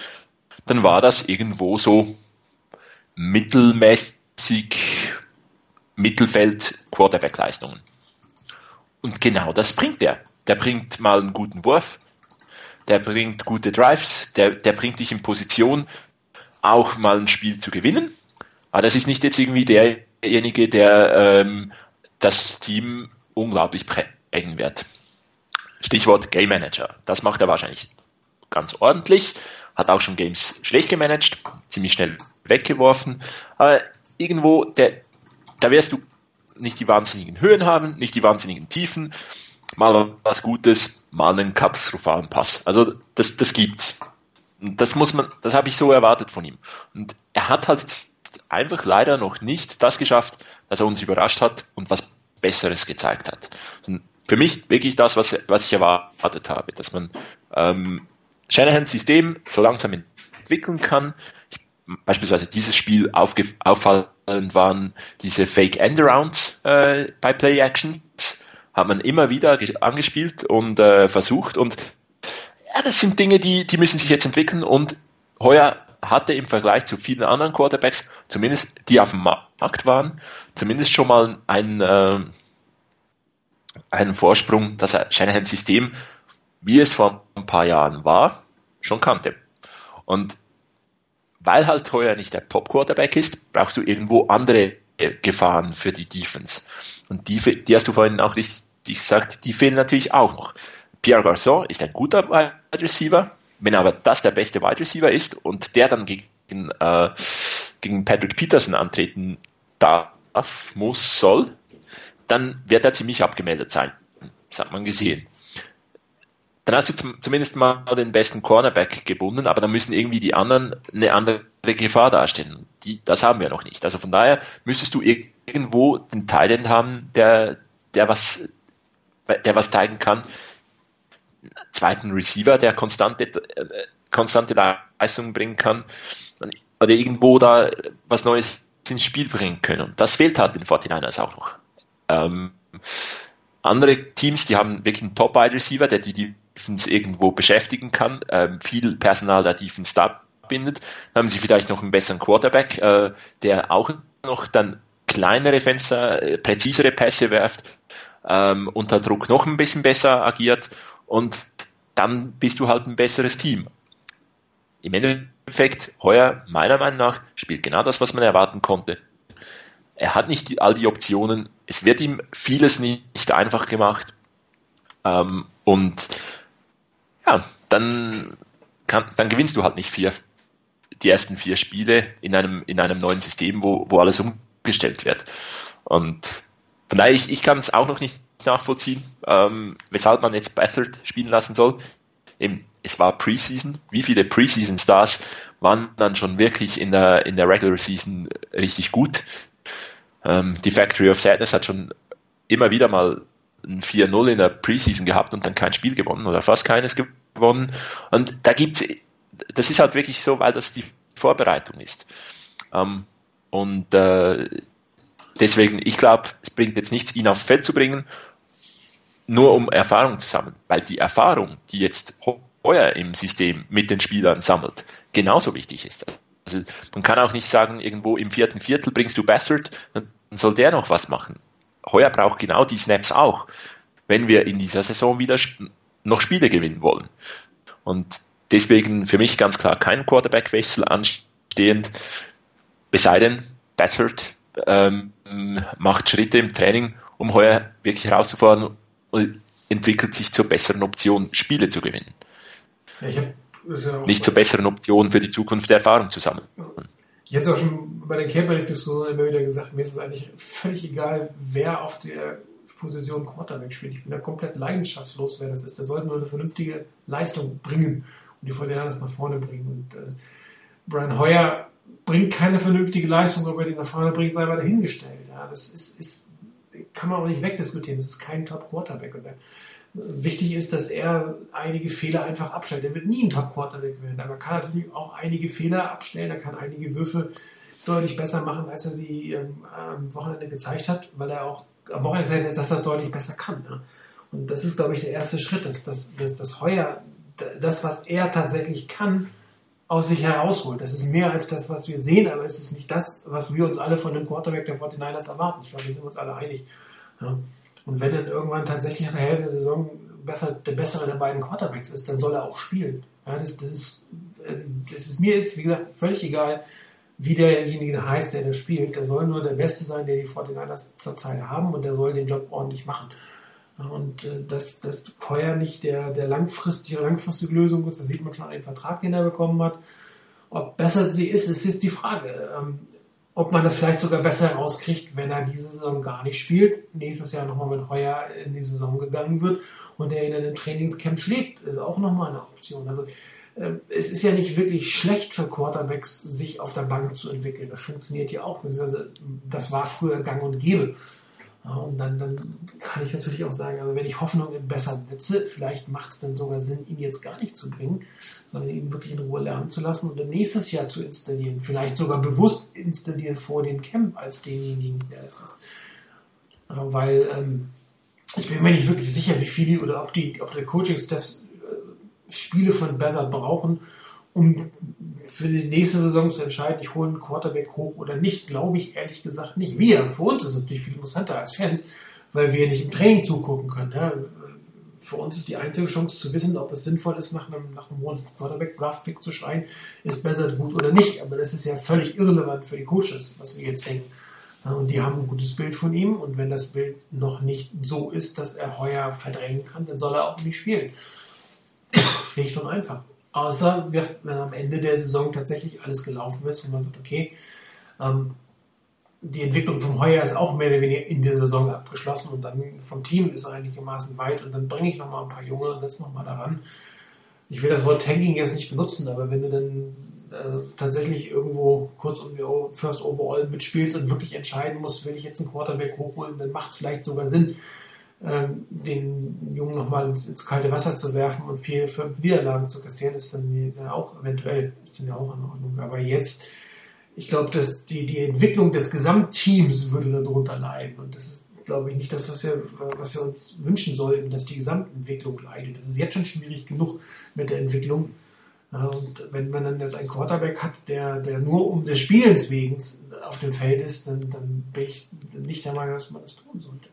dann war das irgendwo so mittelmäßig Mittelfeld Quarterback-Leistungen. Und genau das bringt er. Der bringt mal einen guten Wurf, der bringt gute Drives, der, der bringt dich in Position, auch mal ein Spiel zu gewinnen. Aber das ist nicht jetzt irgendwie derjenige, der ähm, das Team unglaublich prägen wird. Stichwort Game Manager. Das macht er wahrscheinlich ganz ordentlich, hat auch schon Games schlecht gemanagt, ziemlich schnell weggeworfen, aber irgendwo der da wirst du nicht die wahnsinnigen Höhen haben, nicht die wahnsinnigen Tiefen, mal was Gutes, mal einen katastrophalen Pass. Also das, das gibt's. Das muss man, das habe ich so erwartet von ihm. Und er hat halt einfach leider noch nicht das geschafft, dass er uns überrascht hat und was Besseres gezeigt hat. Und für mich wirklich das, was, was ich erwartet habe, dass man ähm, Shanahans System so langsam entwickeln kann. Ich, beispielsweise dieses Spiel auffallend waren diese Fake Endarounds äh, bei Play Actions, hat man immer wieder angespielt und äh, versucht und ja, das sind Dinge, die, die müssen sich jetzt entwickeln und heuer hatte im Vergleich zu vielen anderen Quarterbacks, zumindest die auf dem Markt waren, zumindest schon mal einen, äh, einen Vorsprung, dass er Shanahan System, wie es vor ein paar Jahren war, schon kannte. Und weil halt heuer nicht der Top-Quarterback ist, brauchst du irgendwo andere Gefahren für die Defense. Und die, die hast du vorhin auch richtig gesagt, die fehlen natürlich auch noch. Pierre Garçon ist ein guter Wide Receiver, wenn aber das der beste Wide Receiver ist und der dann gegen, äh, gegen Patrick Peterson antreten darf, muss, soll, dann wird er ziemlich abgemeldet sein. Das hat man gesehen. Dann hast du zum, zumindest mal den besten Cornerback gebunden, aber dann müssen irgendwie die anderen eine andere Gefahr darstellen. Die, das haben wir noch nicht. Also von daher müsstest du irgendwo den Talent haben, der, der was, der was zeigen kann, zweiten Receiver, der konstante, äh, konstante Leistungen bringen kann oder irgendwo da was Neues ins Spiel bringen können. Und das fehlt halt den 49ers auch noch. Ähm, andere Teams, die haben wirklich einen Top-Wide Receiver, der die Defense irgendwo beschäftigen kann, ähm, viel Personal der Defense da bindet. Dann haben sie vielleicht noch einen besseren Quarterback, äh, der auch noch dann kleinere Fenster, äh, präzisere Pässe werft, ähm, unter Druck noch ein bisschen besser agiert und dann bist du halt ein besseres Team. Im Endeffekt, heuer, meiner Meinung nach, spielt genau das, was man erwarten konnte. Er hat nicht die, all die Optionen, es wird ihm vieles nicht einfach gemacht. Ähm, und ja, dann, kann, dann gewinnst du halt nicht vier, die ersten vier Spiele in einem, in einem neuen System, wo, wo alles umgestellt wird. Und von daher, ich, ich kann es auch noch nicht nachvollziehen, ähm, weshalb man jetzt Bathard spielen lassen soll. Eben, es war Preseason. Wie viele Preseason Stars waren dann schon wirklich in der, in der Regular Season richtig gut? Ähm, die Factory of Sadness hat schon immer wieder mal ein 4-0 in der Preseason gehabt und dann kein Spiel gewonnen oder fast keines gewonnen. Und da gibt's, das ist halt wirklich so, weil das die Vorbereitung ist. Ähm, und äh, deswegen, ich glaube, es bringt jetzt nichts, ihn aufs Feld zu bringen nur um Erfahrung zu sammeln, weil die Erfahrung, die jetzt heuer im System mit den Spielern sammelt, genauso wichtig ist. Also man kann auch nicht sagen, irgendwo im vierten Viertel bringst du Bathard, dann soll der noch was machen. Heuer braucht genau die Snaps auch, wenn wir in dieser Saison wieder noch Spiele gewinnen wollen. Und deswegen für mich ganz klar kein Quarterback-Wechsel anstehend, es sei denn, Bathard ähm, macht Schritte im Training, um heuer wirklich herauszufordern und entwickelt sich zur besseren Option, Spiele zu gewinnen. Ja, ja Nicht zur besseren Option für die Zukunft der Erfahrung zu sammeln. Ich habe es auch schon bei den Camper-Diskussionen immer wieder gesagt, mir ist es eigentlich völlig egal, wer auf der Position Quarterback spielt. Ich bin da komplett leidenschaftslos, wer das ist. Der sollte nur eine vernünftige Leistung bringen und die Fortinanders nach vorne bringen. Und äh, Brian Hoyer bringt keine vernünftige Leistung, ob er die nach vorne bringt, sei mal dahingestellt. Ja, das ist, ist kann man auch nicht wegdiskutieren. Das ist kein Top-Quarterback. Und wichtig ist, dass er einige Fehler einfach abstellt. Er wird nie ein Top-Quarterback werden, aber er kann natürlich auch einige Fehler abstellen. Er kann einige Würfe deutlich besser machen, als er sie ähm, am Wochenende gezeigt hat, weil er auch am Wochenende gezeigt hat, dass er deutlich besser kann. Ja. Und das ist, glaube ich, der erste Schritt, dass, dass Heuer das, was er tatsächlich kann, aus sich herausholt. Das ist mehr als das, was wir sehen, aber es ist nicht das, was wir uns alle von dem Quarterback der 49ers erwarten. Ich glaube, wir sind uns alle einig. Ja. Und wenn dann irgendwann tatsächlich nach der Hälfte der Saison besser, der bessere der beiden Quarterbacks ist, dann soll er auch spielen. Ja, das, das, ist, das ist, mir ist, wie gesagt, völlig egal, wie derjenige heißt, der das spielt. Der soll nur der Beste sein, der die 49ers zurzeit haben und der soll den Job ordentlich machen. Und äh, dass, dass Heuer nicht der, der langfristige, langfristige Lösung ist, das sieht man schon dem Vertrag, den er bekommen hat. Ob besser sie ist, ist jetzt die Frage. Ähm, ob man das vielleicht sogar besser rauskriegt, wenn er diese Saison gar nicht spielt, nächstes Jahr nochmal mit Heuer in die Saison gegangen wird und er ihn in einem Trainingscamp schlägt, ist auch nochmal eine Option. Also äh, es ist ja nicht wirklich schlecht für Quarterbacks, sich auf der Bank zu entwickeln. Das funktioniert ja auch. Das war früher gang und gäbe. Und dann, dann kann ich natürlich auch sagen, also wenn ich Hoffnung in besser setze, vielleicht macht es dann sogar Sinn, ihn jetzt gar nicht zu bringen, sondern ihn wirklich in Ruhe lernen zu lassen und dann nächstes Jahr zu installieren. Vielleicht sogar bewusst installieren vor dem Camp als denjenigen, der es ist. Weil ähm, ich bin mir nicht wirklich sicher, wie viele oder ob die, ob der Coaching-Staff äh, Spiele von Bezard brauchen, um für die nächste Saison zu entscheiden, ich hole einen Quarterback hoch oder nicht, glaube ich ehrlich gesagt nicht. Wir, für uns ist es natürlich viel interessanter als Fans, weil wir nicht im Training zugucken können. Ja. Für uns ist die einzige Chance zu wissen, ob es sinnvoll ist, nach einem, nach einem hohen Quarterback-Draft-Pick zu schreien, ist besser gut oder nicht. Aber das ist ja völlig irrelevant für die Coaches, was wir jetzt denken. Und die haben ein gutes Bild von ihm. Und wenn das Bild noch nicht so ist, dass er heuer verdrängen kann, dann soll er auch nicht spielen. Schlicht und einfach. Außer wenn am Ende der Saison tatsächlich alles gelaufen ist und man sagt, okay, ähm, die Entwicklung vom Heuer ist auch mehr oder weniger in der Saison abgeschlossen und dann vom Team ist er einigermaßen weit und dann bringe ich nochmal ein paar Junge und das nochmal daran. Ich will das Wort Tanking jetzt nicht benutzen, aber wenn du dann äh, tatsächlich irgendwo kurz um die First Overall mitspielst und wirklich entscheiden musst, will ich jetzt einen Quarterback hochholen, dann macht es vielleicht sogar Sinn, ähm, den Jungen nochmal ins, ins, kalte Wasser zu werfen und vier, fünf Niederlagen zu kassieren, ist dann ja auch eventuell, ist dann ja auch in Ordnung. Aber jetzt, ich glaube, dass die, die Entwicklung des Gesamtteams würde darunter leiden. Und das ist, glaube ich, nicht das, was wir, was wir uns wünschen sollten, dass die Gesamtentwicklung leidet. Das ist jetzt schon schwierig genug mit der Entwicklung. Und wenn man dann jetzt einen Quarterback hat, der, der nur um des Spielens wegen auf dem Feld ist, dann, dann bin ich nicht der Meinung, dass man das tun sollte.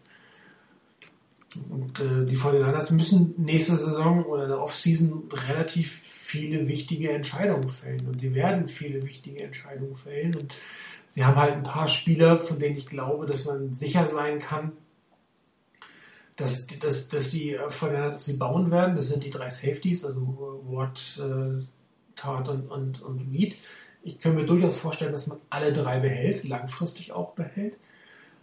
Und äh, die 49ers müssen nächste Saison oder in der Offseason relativ viele wichtige Entscheidungen fällen. Und die werden viele wichtige Entscheidungen fällen. Und sie haben halt ein paar Spieler, von denen ich glaube, dass man sicher sein kann, dass, dass, dass die von der sie bauen werden. Das sind die drei Safeties, also Watt, äh, Tart und, und, und Reed. Ich kann mir durchaus vorstellen, dass man alle drei behält, langfristig auch behält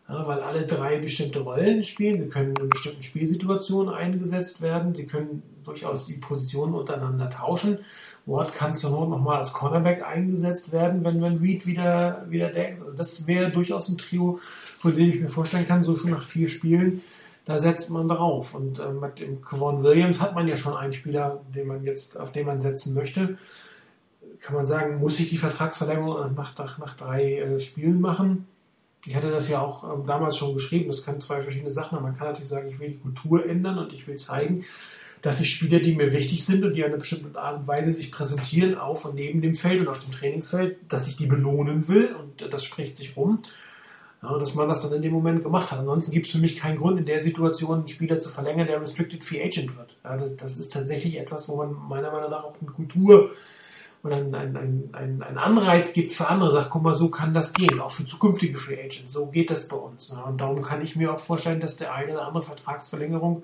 ja, weil alle drei bestimmte Rollen spielen. Sie können in bestimmten Spielsituationen eingesetzt werden. Sie können durchaus die Positionen untereinander tauschen. Ward kann zur Not nochmal als Cornerback eingesetzt werden, wenn, wenn Reed wieder, wieder denkt. Also das wäre durchaus ein Trio, von dem ich mir vorstellen kann, so schon nach vier Spielen, da setzt man drauf. Und äh, mit dem Kevon Williams hat man ja schon einen Spieler, den man jetzt, auf den man setzen möchte. Kann man sagen, muss ich die Vertragsverlängerung nach, nach, nach drei äh, Spielen machen? Ich hatte das ja auch ähm, damals schon geschrieben, das kann zwei verschiedene Sachen haben. Man kann natürlich sagen, ich will die Kultur ändern und ich will zeigen, dass ich Spieler, die mir wichtig sind und die an einer bestimmten Art und Weise sich präsentieren, auf und neben dem Feld und auf dem Trainingsfeld, dass ich die belohnen will und das spricht sich rum. Ja, dass man das dann in dem Moment gemacht hat. Ansonsten gibt es für mich keinen Grund, in der Situation einen Spieler zu verlängern, der Restricted Free Agent wird. Ja, das, das, ist tatsächlich etwas, wo man meiner Meinung nach auch eine Kultur und ein, ein, ein, ein Anreiz gibt für andere, sagt, guck mal, so kann das gehen, auch für zukünftige Free Agents. So geht das bei uns. Ja. Und darum kann ich mir auch vorstellen, dass der eine oder andere Vertragsverlängerung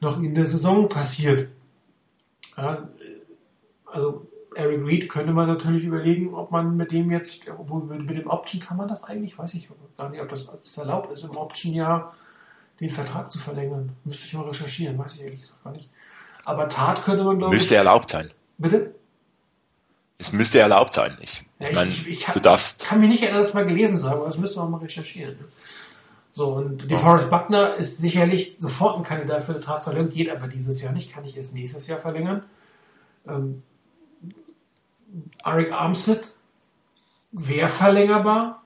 noch in der Saison passiert. Ja, also Eric Reed könnte man natürlich überlegen, ob man mit dem jetzt, obwohl mit dem Option kann man das eigentlich, weiß ich gar nicht, ob das, ob das erlaubt ist, im Option-Jahr den Vertrag zu verlängern. Müsste ich mal recherchieren, weiß ich ehrlich gesagt gar nicht. Aber Tat könnte man, glaube Müsste erlaubt sein. Bitte? Es müsste erlaubt sein. Ich, ja, ich, mein, ich, ich hab, du darfst. kann mich nicht erinnern, das mal gelesen zu haben, aber das müsste man mal recherchieren. So, und die oh. Forrest Buckner ist sicherlich sofort ein Kandidat für eine Transferverlängerung, geht aber dieses Jahr nicht, kann ich erst nächstes Jahr verlängern. Ähm, Arik Armstead wäre verlängerbar.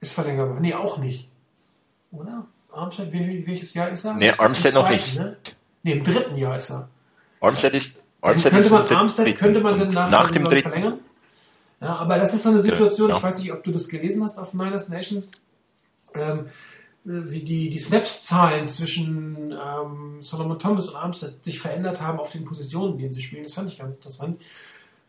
Ist verlängerbar. Nee, auch nicht. Oder? Armstead, welches Jahr ist er? Nee, Armstead noch nicht. Ne? Nee, im dritten Jahr ist er. Armstead ist Armstead könnte man, Armstead könnte man dann nach, nach dem dritten verlängern. Ja, aber das ist so eine Situation, ja. ich weiß nicht, ob du das gelesen hast auf Niners Nation, ähm, wie die, die Snaps-Zahlen zwischen ähm, Solomon Thomas und Armstead sich verändert haben auf den Positionen, die sie spielen. Das fand ich ganz interessant.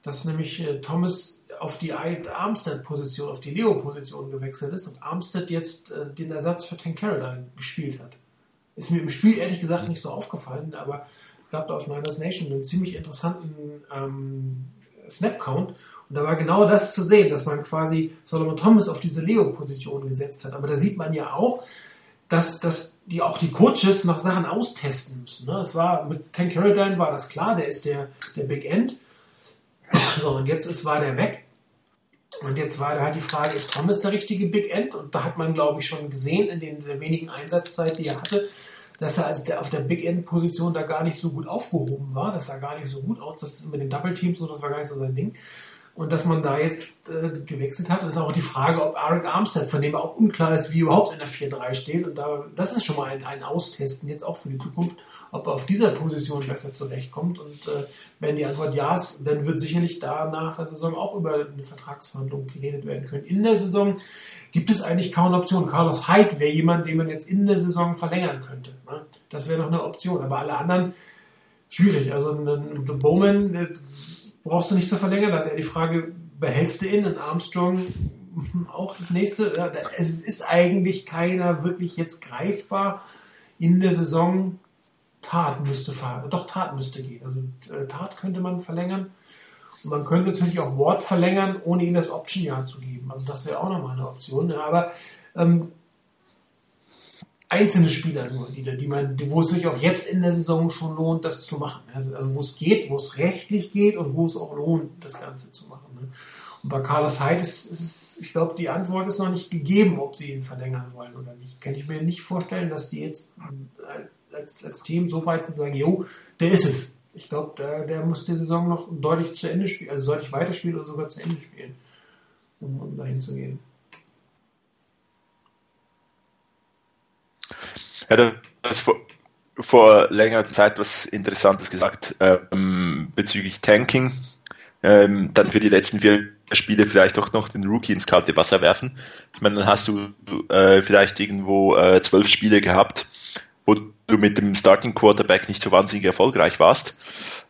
Dass nämlich äh, Thomas auf die Armstead-Position, auf die Leo-Position gewechselt ist und Armstead jetzt äh, den Ersatz für Tank Caroline gespielt hat. Ist mir im Spiel ehrlich gesagt nicht so aufgefallen, aber da auf Niners Nation einen ziemlich interessanten ähm, Snap-Count Und da war genau das zu sehen, dass man quasi Solomon Thomas auf diese Leo-Position gesetzt hat. Aber da sieht man ja auch, dass, dass die auch die Coaches noch Sachen austesten müssen. Ne? Es war mit Tank Carradine war das klar, der ist der, der Big End. So, und jetzt ist, war der weg. Und jetzt war da halt die Frage, ist Thomas der richtige Big End? Und da hat man, glaube ich, schon gesehen in, den, in der wenigen Einsatzzeit, die er hatte, dass er als der auf der Big End Position da gar nicht so gut aufgehoben war. Das sah gar nicht so gut aus. Das mit den Double Teams so, das war gar nicht so sein Ding. Und dass man da jetzt äh, gewechselt hat, ist auch die Frage, ob Arik Armstead, von dem auch unklar ist, wie überhaupt in der 4-3 steht. Und da, das ist schon mal ein, ein Austesten jetzt auch für die Zukunft, ob er auf dieser Position besser zurechtkommt. Und äh, wenn die Antwort ja ist, dann wird sicherlich da nach der Saison auch über eine Vertragsverhandlung geredet werden können. In der Saison gibt es eigentlich kaum eine Option. Carlos Hyde wäre jemand, den man jetzt in der Saison verlängern könnte. Ne? Das wäre noch eine Option. Aber alle anderen schwierig. Also ein Bowman brauchst du nicht zu verlängern. Da ist eher die Frage, behältst du ihn? Und Armstrong auch das nächste. Es ist eigentlich keiner wirklich jetzt greifbar in der Saison. Tat müsste fahren. Doch, Tat müsste gehen. Also äh, Tat könnte man verlängern. Und man könnte natürlich auch Wort verlängern, ohne ihm das Option-Jahr zu geben. Also das wäre auch nochmal eine Option. Aber ähm, einzelne Spieler nur, die, die man, wo es sich auch jetzt in der Saison schon lohnt, das zu machen. Also wo es geht, wo es rechtlich geht und wo es auch lohnt, das Ganze zu machen. Ne? Und bei Carlos Hyde ist, ist ich glaube, die Antwort ist noch nicht gegeben, ob sie ihn verlängern wollen oder nicht. Kann ich mir nicht vorstellen, dass die jetzt als, als Team so weit sind, sagen, jo, der ist es. Ich glaube, der, der muss die Saison noch deutlich zu Ende spielen, also deutlich weiterspielen oder sogar zu Ende spielen, um, um dahin zu gehen. Ja, du hast vor, vor längerer Zeit was Interessantes gesagt ähm, bezüglich Tanking. Ähm, dann für die letzten vier Spiele vielleicht auch noch den Rookie ins kalte Wasser werfen. Ich meine, dann hast du äh, vielleicht irgendwo äh, zwölf Spiele gehabt, wo du mit dem Starting Quarterback nicht so wahnsinnig erfolgreich warst.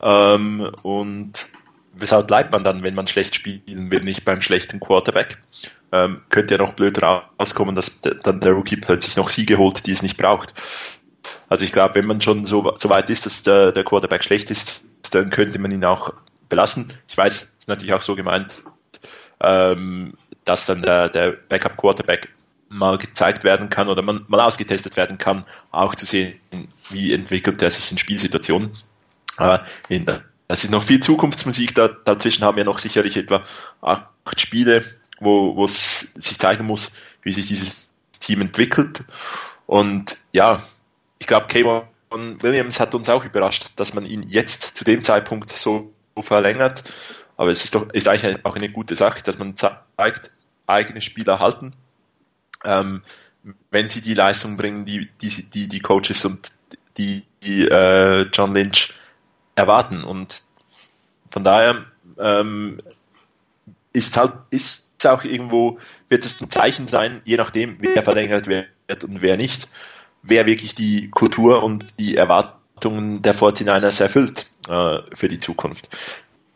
Ähm, und weshalb bleibt man dann, wenn man schlecht spielen will, nicht beim schlechten Quarterback? ähm, könnte ja noch blöd rauskommen, dass dann der Rookie plötzlich noch Siege holt, die es nicht braucht. Also ich glaube, wenn man schon so, so weit ist, dass der, der Quarterback schlecht ist, dann könnte man ihn auch belassen. Ich weiß, es ist natürlich auch so gemeint, ähm, dass dann der, der Backup-Quarterback mal gezeigt werden kann oder man, mal ausgetestet werden kann, auch zu sehen, wie entwickelt er sich in Spielsituationen. Aber in, das ist noch viel Zukunftsmusik, da, dazwischen haben wir noch sicherlich etwa acht Spiele, wo, wo es sich zeigen muss, wie sich dieses Team entwickelt. Und ja, ich glaube, Kayvon Williams hat uns auch überrascht, dass man ihn jetzt zu dem Zeitpunkt so verlängert. Aber es ist doch ist eigentlich auch eine gute Sache, dass man zeigt, eigene Spieler halten, ähm, wenn sie die Leistung bringen, die die, die, die Coaches und die, die äh, John Lynch erwarten. Und von daher ähm, ist halt ist auch irgendwo, wird es ein Zeichen sein, je nachdem, wer verlängert wird und wer nicht, wer wirklich die Kultur und die Erwartungen der 49ers erfüllt äh, für die Zukunft.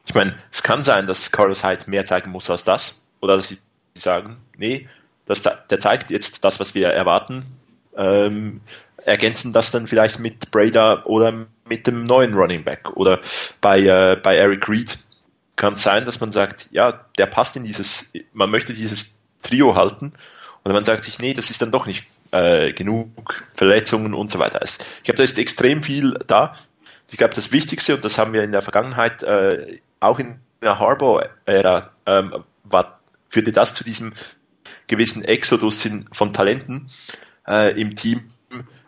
Ich meine, es kann sein, dass Carlos Hyde mehr zeigen muss als das, oder dass sie sagen, nee, das, der zeigt jetzt das, was wir erwarten, ähm, ergänzen das dann vielleicht mit Breda oder mit dem neuen Running Back oder bei, äh, bei Eric Reed kann es sein, dass man sagt, ja, der passt in dieses, man möchte dieses Trio halten und man sagt sich, nee, das ist dann doch nicht äh, genug Verletzungen und so weiter. Ich glaube, da ist extrem viel da. Ich glaube, das Wichtigste, und das haben wir in der Vergangenheit äh, auch in der Harbour-Ära, ähm, führte das zu diesem gewissen Exodus von Talenten äh, im Team,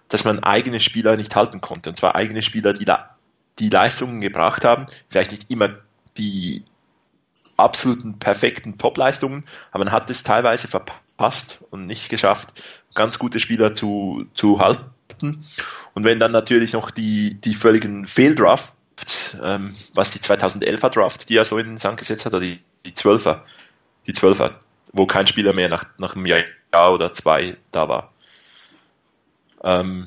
dass man eigene Spieler nicht halten konnte. Und zwar eigene Spieler, die da die Leistungen gebracht haben, vielleicht nicht immer die absoluten perfekten Top-Leistungen, aber man hat es teilweise verpasst und nicht geschafft, ganz gute Spieler zu, zu halten. Und wenn dann natürlich noch die, die völligen Fehldrafts, ähm, was die 2011er Draft, die er so in den Sand gesetzt hat, oder die, die 12er, die 12er, wo kein Spieler mehr nach, nach einem Jahr oder zwei da war. Ähm,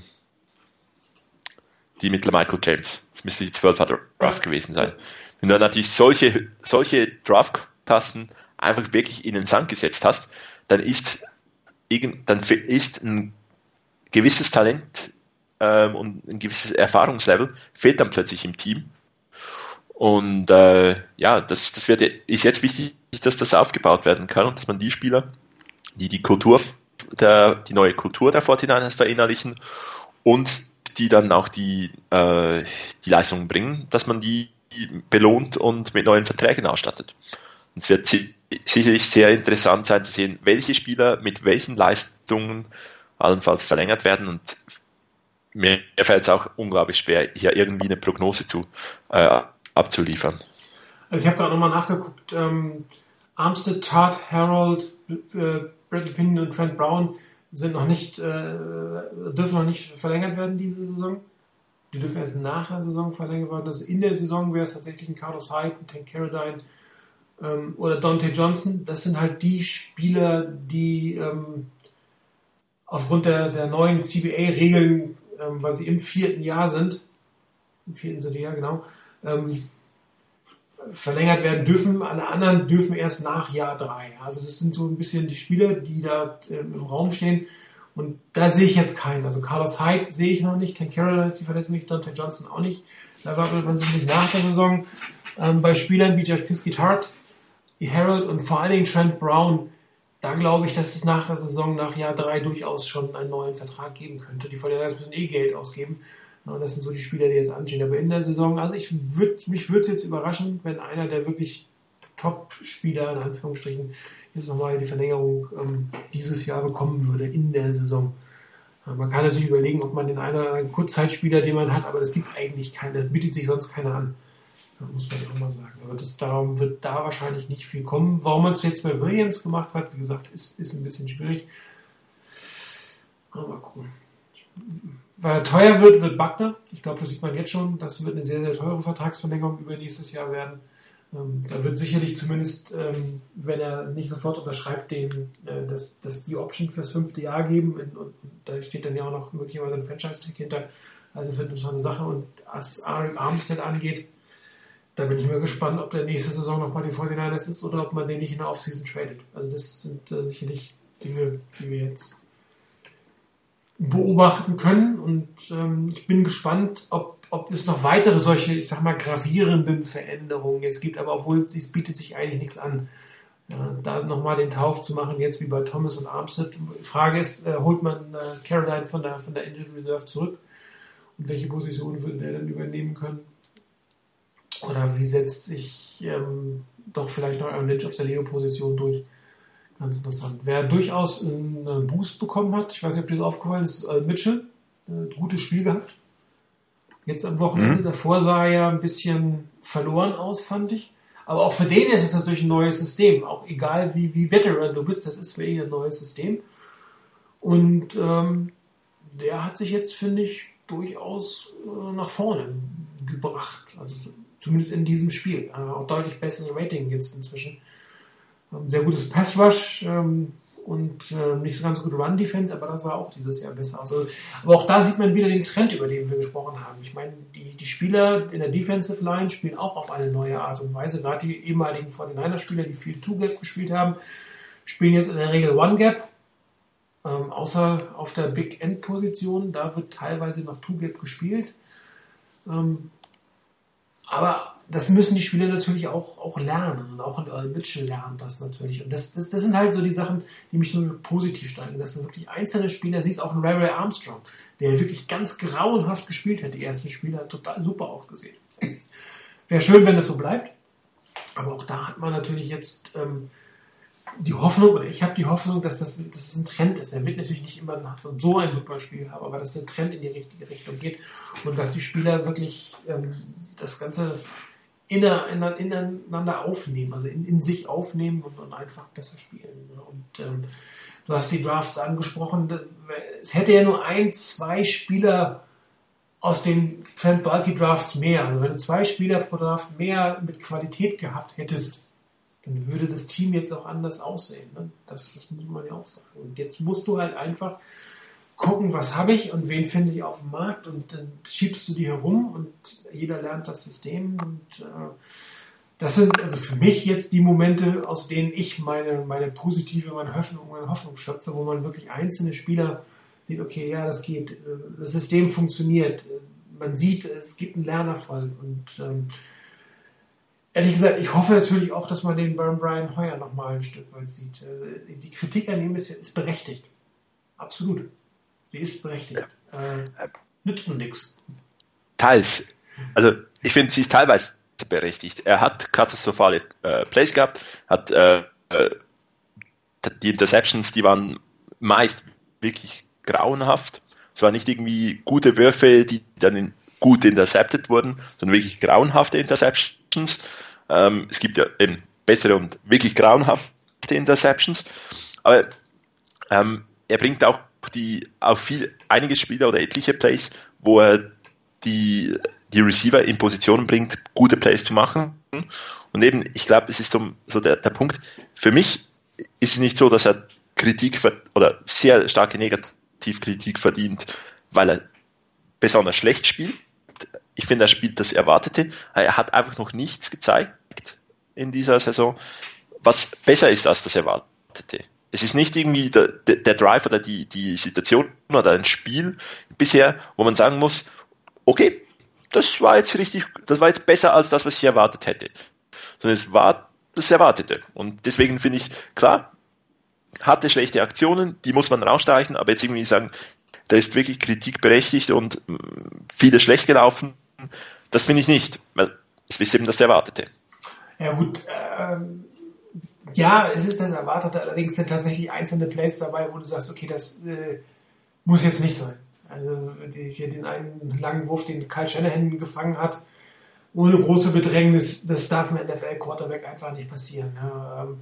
die mit Michael James. Das müsste die 12er Draft gewesen sein. Wenn du natürlich solche, solche Draft-Tasten einfach wirklich in den Sand gesetzt hast, dann ist, dann ist ein gewisses Talent ähm, und ein gewisses Erfahrungslevel fehlt dann plötzlich im Team. Und äh, ja, das, das wird, ist jetzt wichtig, dass das aufgebaut werden kann und dass man die Spieler, die die Kultur der, die neue Kultur der 49ers verinnerlichen und die dann auch die, äh, die Leistungen bringen, dass man die belohnt und mit neuen Verträgen ausstattet. Und es wird sicherlich sehr interessant sein zu sehen, welche Spieler mit welchen Leistungen allenfalls verlängert werden und mir fällt es auch unglaublich schwer, hier irgendwie eine Prognose zu, äh, abzuliefern. Also ich habe gerade nochmal nachgeguckt, ähm, Armstead, Tart, Harold, äh, Bradley Pinion und Trent Brown sind noch nicht, äh, dürfen noch nicht verlängert werden diese Saison. Die dürfen erst nach der Saison verlängert werden. Also in der Saison wäre es tatsächlich ein Carlos Hyde, ein Tank Carradine ähm, oder Dante Johnson. Das sind halt die Spieler, die ähm, aufgrund der, der neuen CBA-Regeln, ähm, weil sie im vierten Jahr sind, im vierten sind die Jahr, genau, ähm, verlängert werden dürfen. Alle anderen dürfen erst nach Jahr drei. Also das sind so ein bisschen die Spieler, die da äh, im Raum stehen. Und da sehe ich jetzt keinen. Also Carlos Hyde sehe ich noch nicht, Tank Carroll die verletzt nicht, Dante Johnson auch nicht. Da wartet man sich nicht nach der Saison. Ähm, bei Spielern wie Jeff Piskett Hart, Harold und vor allen Dingen Trent Brown, da glaube ich, dass es nach der Saison, nach Jahr drei durchaus schon einen neuen Vertrag geben könnte. Die Vorderseite müssen eh Geld ausgeben. Das sind so die Spieler, die jetzt anstehen. Aber in der Saison, also ich würd, mich würde es jetzt überraschen, wenn einer der wirklich Top-Spieler, in Anführungsstrichen, jetzt nochmal die Verlängerung ähm, dieses Jahr bekommen würde in der Saison. Man kann natürlich überlegen, ob man den einen oder anderen Kurzzeitspieler, den man hat, aber das gibt eigentlich keinen, das bietet sich sonst keiner an. Ja, muss man auch mal sagen. Aber das, darum wird da wahrscheinlich nicht viel kommen. Warum man es jetzt bei Williams gemacht hat, wie gesagt, ist, ist ein bisschen schwierig. Aber mal gucken weil er teuer wird, wird Wagner. Ich glaube, das sieht man jetzt schon. Das wird eine sehr, sehr teure Vertragsverlängerung über nächstes Jahr werden. Ähm, da wird sicherlich zumindest, ähm, wenn er nicht sofort unterschreibt, den, äh, das, das die Option fürs fünfte Jahr geben. Und, und da steht dann ja auch noch möglicherweise ein Franchise-Tag hinter. Also das wird eine tolle Sache. Und was Arik Armstead angeht, da bin ich mir gespannt, ob der nächste Saison noch bei den 49ers ist oder ob man den nicht in der Offseason tradet. Also das sind äh, sicherlich Dinge, die wir jetzt beobachten können. Und ähm, ich bin gespannt, ob, ob es noch weitere solche, ich sag mal, gravierenden Veränderungen jetzt gibt. Aber obwohl es bietet sich eigentlich nichts an, ja, da nochmal den Tausch zu machen, jetzt wie bei Thomas und Armstead. Frage ist, äh, holt man äh, Caroline von der, von der Injured Reserve zurück? Und welche Position würde der dann übernehmen können? Oder wie setzt sich ähm, doch vielleicht noch ein Lynch auf der Leo-Position durch? Ganz interessant. Wer durchaus einen Boost bekommen hat, ich weiß nicht, ob dir das aufgefallen ist, äh, Mitchell. Ein gutes Spiel gehabt. Jetzt am Wochenende. Mhm. Davor sah er ja ein bisschen verloren aus, fand ich. Aber auch für den ist es natürlich ein neues System. Auch egal wie, wie Veteran du bist, das ist für ihn ein neues System. Und ähm, der hat sich jetzt, finde ich, durchaus äh, nach vorne gebracht. Also zumindest in diesem Spiel. Äh, auch deutlich besseres Rating jetzt inzwischen sehr gutes Pass Rush ähm, und äh, nicht so ganz gute Run Defense, aber das sah auch dieses Jahr besser. Also, aber auch da sieht man wieder den Trend, über den wir gesprochen haben. Ich meine, die, die Spieler in der Defensive Line spielen auch auf eine neue Art und Weise. Gerade die ehemaligen 49er-Spieler, die viel Two-Gap gespielt haben, spielen jetzt in der Regel One-Gap. Ähm, außer auf der Big End-Position, da wird teilweise noch Two-Gap gespielt. Ähm, aber das müssen die Spieler natürlich auch, auch lernen. Und auch Earl Mitchell lernt das natürlich. Und das, das, das sind halt so die Sachen, die mich nur positiv steigen. Das sind wirklich einzelne Spieler. Siehst auch einen Ray Ray Armstrong, der wirklich ganz grauenhaft gespielt hat. Die ersten Spieler total super ausgesehen. Wäre schön, wenn das so bleibt. Aber auch da hat man natürlich jetzt ähm, die Hoffnung, oder ich habe die Hoffnung, dass das, dass das ein Trend ist. Er wird natürlich nicht immer so, ein super Spiel haben, aber dass der Trend in die richtige Richtung geht und dass die Spieler wirklich ähm, das Ganze ineinander aufnehmen, also in, in sich aufnehmen und, und, einfach besser spielen. Und ähm, du hast die Drafts angesprochen. Es hätte ja nur ein, zwei Spieler aus den Trent Bulky Drafts mehr. Also wenn du zwei Spieler pro Draft mehr mit Qualität gehabt hättest, dann würde das Team jetzt auch anders aussehen. Ne? Das, das muss man ja auch sagen. Und jetzt musst du halt einfach gucken, was habe ich und wen finde ich auf dem Markt und dann schiebst du die herum und jeder lernt das System und äh, das sind also für mich jetzt die Momente, aus denen ich meine, meine positive, meine Hoffnung, meine Hoffnung schöpfe, wo man wirklich einzelne Spieler sieht, okay, ja, das geht, das System funktioniert, man sieht, es gibt einen Lernerfolg und ähm, ehrlich gesagt, ich hoffe natürlich auch, dass man den Brian Heuer nochmal ein Stück weit sieht. Äh, die Kritik an ihm ist, ist berechtigt. Absolut. Die ist berechtigt. Ja. Äh, nützt nur nichts. Teils. Also ich finde, sie ist teilweise berechtigt. Er hat katastrophale äh, Plays gehabt, hat äh, äh die Interceptions, die waren meist wirklich grauenhaft. Es waren nicht irgendwie gute Würfe, die dann in, gut intercepted wurden, sondern wirklich grauenhafte Interceptions. Ähm, es gibt ja eben bessere und wirklich grauenhafte Interceptions. Aber ähm, er bringt auch die auch viel einige Spieler oder etliche Plays, wo er die die Receiver in Position bringt, gute Plays zu machen. Und eben, ich glaube, das ist so, so der, der Punkt. Für mich ist es nicht so, dass er Kritik oder sehr starke Negativkritik verdient, weil er besonders schlecht spielt. Ich finde, er spielt das Erwartete. Er hat einfach noch nichts gezeigt in dieser Saison, was besser ist als das Erwartete. Es ist nicht irgendwie der, der Drive oder die, die Situation oder ein Spiel bisher, wo man sagen muss, okay, das war jetzt richtig, das war jetzt besser als das, was ich erwartet hätte. Sondern es war das Erwartete. Und deswegen finde ich, klar, hatte schlechte Aktionen, die muss man rausstreichen, aber jetzt irgendwie sagen, da ist wirklich Kritik berechtigt und mm, viele schlecht gelaufen, das finde ich nicht, weil es ist eben das Erwartete. Ja gut, ähm, ja, es ist das Erwartete, allerdings sind tatsächlich einzelne Plays dabei, wo du sagst, okay, das äh, muss jetzt nicht sein. Also hier den einen langen Wurf, den Kyle Shanahan gefangen hat, ohne große Bedrängnis, das darf ein NFL-Quarterback einfach nicht passieren. Ja. Ähm,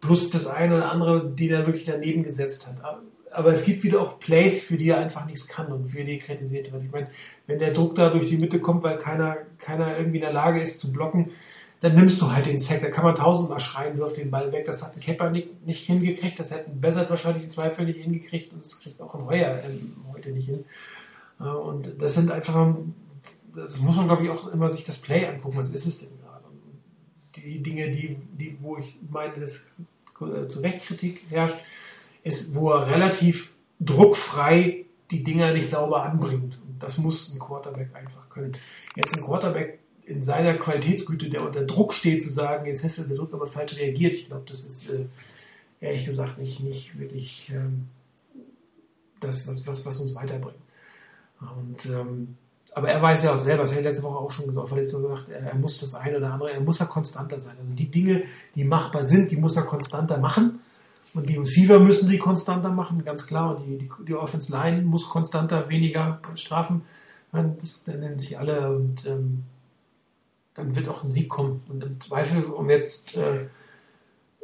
plus das eine oder andere, die er wirklich daneben gesetzt hat. Aber es gibt wieder auch Plays, für die er einfach nichts kann und für die kritisiert wird. Ich meine, wenn der Druck da durch die Mitte kommt, weil keiner, keiner irgendwie in der Lage ist zu blocken, dann nimmst du halt den Sack. Da kann man tausendmal schreien, wirf den Ball weg. Das hat ein Kepper nicht, nicht hingekriegt. Das hätte ein Bessert wahrscheinlich im Zweifel nicht hingekriegt. Und das kriegt auch ein Heuer ähm, heute nicht hin. Äh, und das sind einfach, das muss man glaube ich auch immer sich das Play angucken. Was ist es denn gerade? Die Dinge, die, die, wo ich meine, dass äh, zu Recht Kritik herrscht, ist, wo er relativ druckfrei die Dinger nicht sauber anbringt. Und das muss ein Quarterback einfach können. Jetzt ein Quarterback in seiner Qualitätsgüte, der unter Druck steht, zu sagen, jetzt hast du der Druck aber falsch reagiert. Ich glaube, das ist äh, ehrlich gesagt nicht, nicht wirklich ähm, das, was, was, was uns weiterbringt. Und, ähm, aber er weiß ja auch selber, das habe ich letzte Woche auch schon gesagt, gesagt, er, er muss das eine oder andere, er muss ja konstanter sein. Also die Dinge, die machbar sind, die muss er konstanter machen. Und die Receiver müssen sie konstanter machen, ganz klar. Und die, die, die Offense Line muss konstanter, weniger strafen. Das, nennen sich alle. Und ähm, dann wird auch ein Sieg kommen. Und im Zweifel, um jetzt äh,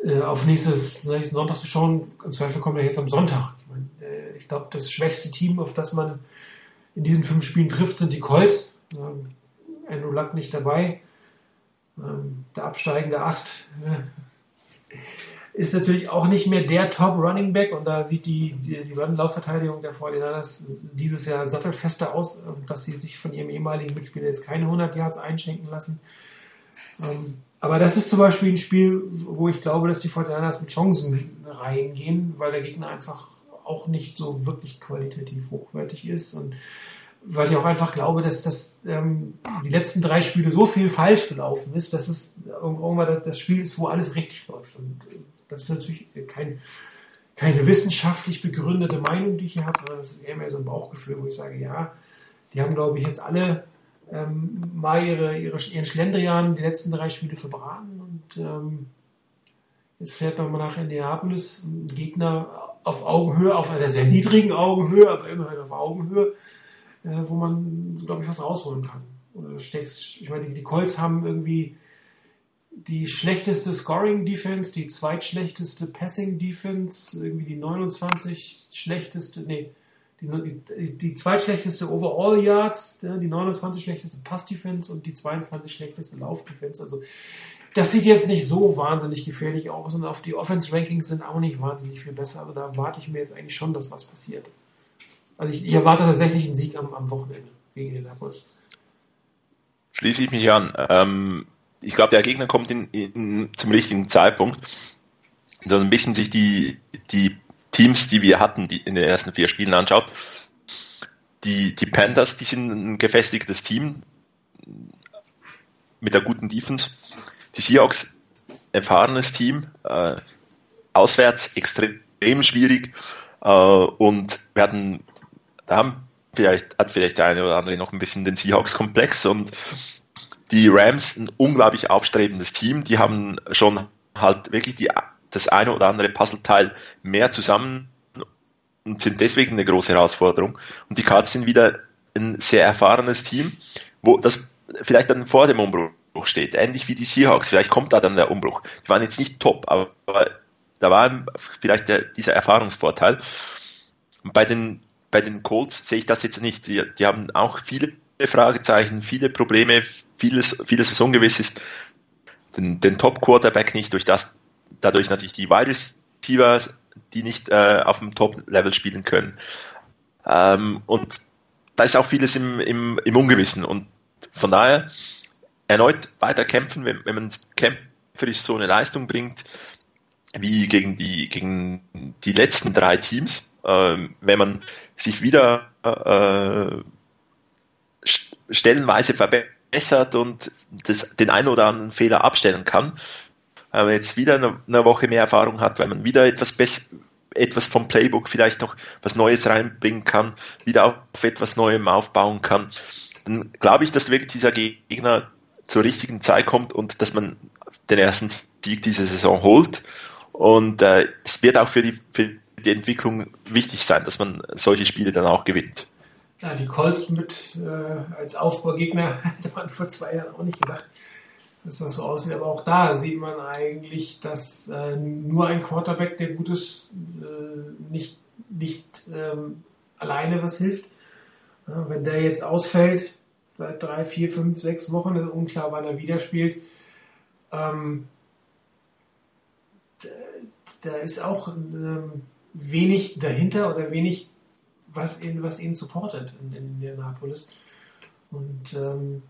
äh, auf nächstes, nächsten Sonntag zu schauen, im Zweifel kommt er jetzt am Sonntag. Ich, mein, äh, ich glaube, das schwächste Team, auf das man in diesen fünf Spielen trifft, sind die Colts. Ähm, Andrew Luck nicht dabei. Ähm, der absteigende Ast. Ist natürlich auch nicht mehr der Top Running Back und da sieht die, die, die Laufverteidigung der 49ers dieses Jahr sattelfester aus, dass sie sich von ihrem ehemaligen Mitspieler jetzt keine 100 Yards einschenken lassen. Ähm, aber das ist zum Beispiel ein Spiel, wo ich glaube, dass die 49ers mit Chancen reingehen, weil der Gegner einfach auch nicht so wirklich qualitativ hochwertig ist und weil ich auch einfach glaube, dass das ähm, die letzten drei Spiele so viel falsch gelaufen ist, dass es irgendwann das Spiel ist, wo alles richtig läuft. Und äh, das ist natürlich kein, keine wissenschaftlich begründete Meinung, die ich hier habe, sondern das ist eher mehr so ein Bauchgefühl, wo ich sage, ja, die haben, glaube ich, jetzt alle ähm, mal ihre, ihre, ihren Schlendrian die letzten drei Spiele verbraten und ähm, jetzt fährt man nach Indianapolis ein Gegner auf Augenhöhe, auf einer sehr niedrigen Augenhöhe, aber immerhin auf Augenhöhe, äh, wo man, glaube ich, was rausholen kann. Oder steckst, ich meine, die, die Colts haben irgendwie die schlechteste Scoring Defense, die zweitschlechteste Passing Defense, irgendwie die 29 schlechteste, nee, die, die, die zweitschlechteste Overall Yards, die 29 schlechteste Pass Defense und die 22 schlechteste Lauf Defense. Also das sieht jetzt nicht so wahnsinnig gefährlich aus und auf die Offense Rankings sind auch nicht wahnsinnig viel besser. Also da erwarte ich mir jetzt eigentlich schon, dass was passiert. Also ich, ich erwarte tatsächlich einen Sieg am, am Wochenende gegen Indianapolis. Schließe ich mich an. Ähm, ich glaube, der Gegner kommt in, in, zum richtigen Zeitpunkt. So ein bisschen sich die, die Teams, die wir hatten, die in den ersten vier Spielen anschaut. Die, die Panthers, die sind ein gefestigtes Team. mit der guten Defense. Die Seahawks, erfahrenes Team, äh, auswärts extrem schwierig äh, und werden, da haben vielleicht, hat vielleicht der eine oder andere noch ein bisschen den Seahawks-Komplex und die Rams ein unglaublich aufstrebendes Team, die haben schon halt wirklich die, das eine oder andere Puzzleteil mehr zusammen und sind deswegen eine große Herausforderung. Und die Cards sind wieder ein sehr erfahrenes Team, wo das vielleicht dann vor dem Umbruch steht, ähnlich wie die Seahawks. Vielleicht kommt da dann der Umbruch. Die waren jetzt nicht top, aber da war vielleicht der, dieser Erfahrungsvorteil. Und bei den, bei den Colts sehe ich das jetzt nicht. Die, die haben auch viele Fragezeichen, viele Probleme, vieles, vieles was ungewiss ist. Den, den Top-Quarterback nicht, durch das, dadurch natürlich die Wide Receivers, die nicht äh, auf dem Top-Level spielen können. Ähm, und da ist auch vieles im, im, im Ungewissen. Und von daher erneut weiter kämpfen, wenn, wenn man kämpferisch so eine Leistung bringt, wie gegen die, gegen die letzten drei Teams, ähm, wenn man sich wieder äh, stellenweise verbessert und das, den einen oder anderen Fehler abstellen kann, wenn man jetzt wieder eine, eine Woche mehr Erfahrung hat, wenn man wieder etwas besser etwas vom Playbook vielleicht noch was Neues reinbringen kann, wieder auf etwas Neuem aufbauen kann, dann glaube ich, dass wirklich dieser Gegner zur richtigen Zeit kommt und dass man den ersten Sieg dieser Saison holt. Und äh, es wird auch für die, für die Entwicklung wichtig sein, dass man solche Spiele dann auch gewinnt. Ja, die Colts mit äh, als Aufbaugegner hätte man vor zwei Jahren auch nicht gedacht, dass das so aussieht. Aber auch da sieht man eigentlich, dass äh, nur ein Quarterback, der gut ist, äh, nicht, nicht ähm, alleine was hilft. Ja, wenn der jetzt ausfällt, seit drei, vier, fünf, sechs Wochen, ist unklar, wann er wieder spielt. Ähm, da ist auch ähm, wenig dahinter oder wenig, was ihn, was ihn supportet in, in Indianapolis. Und ähm,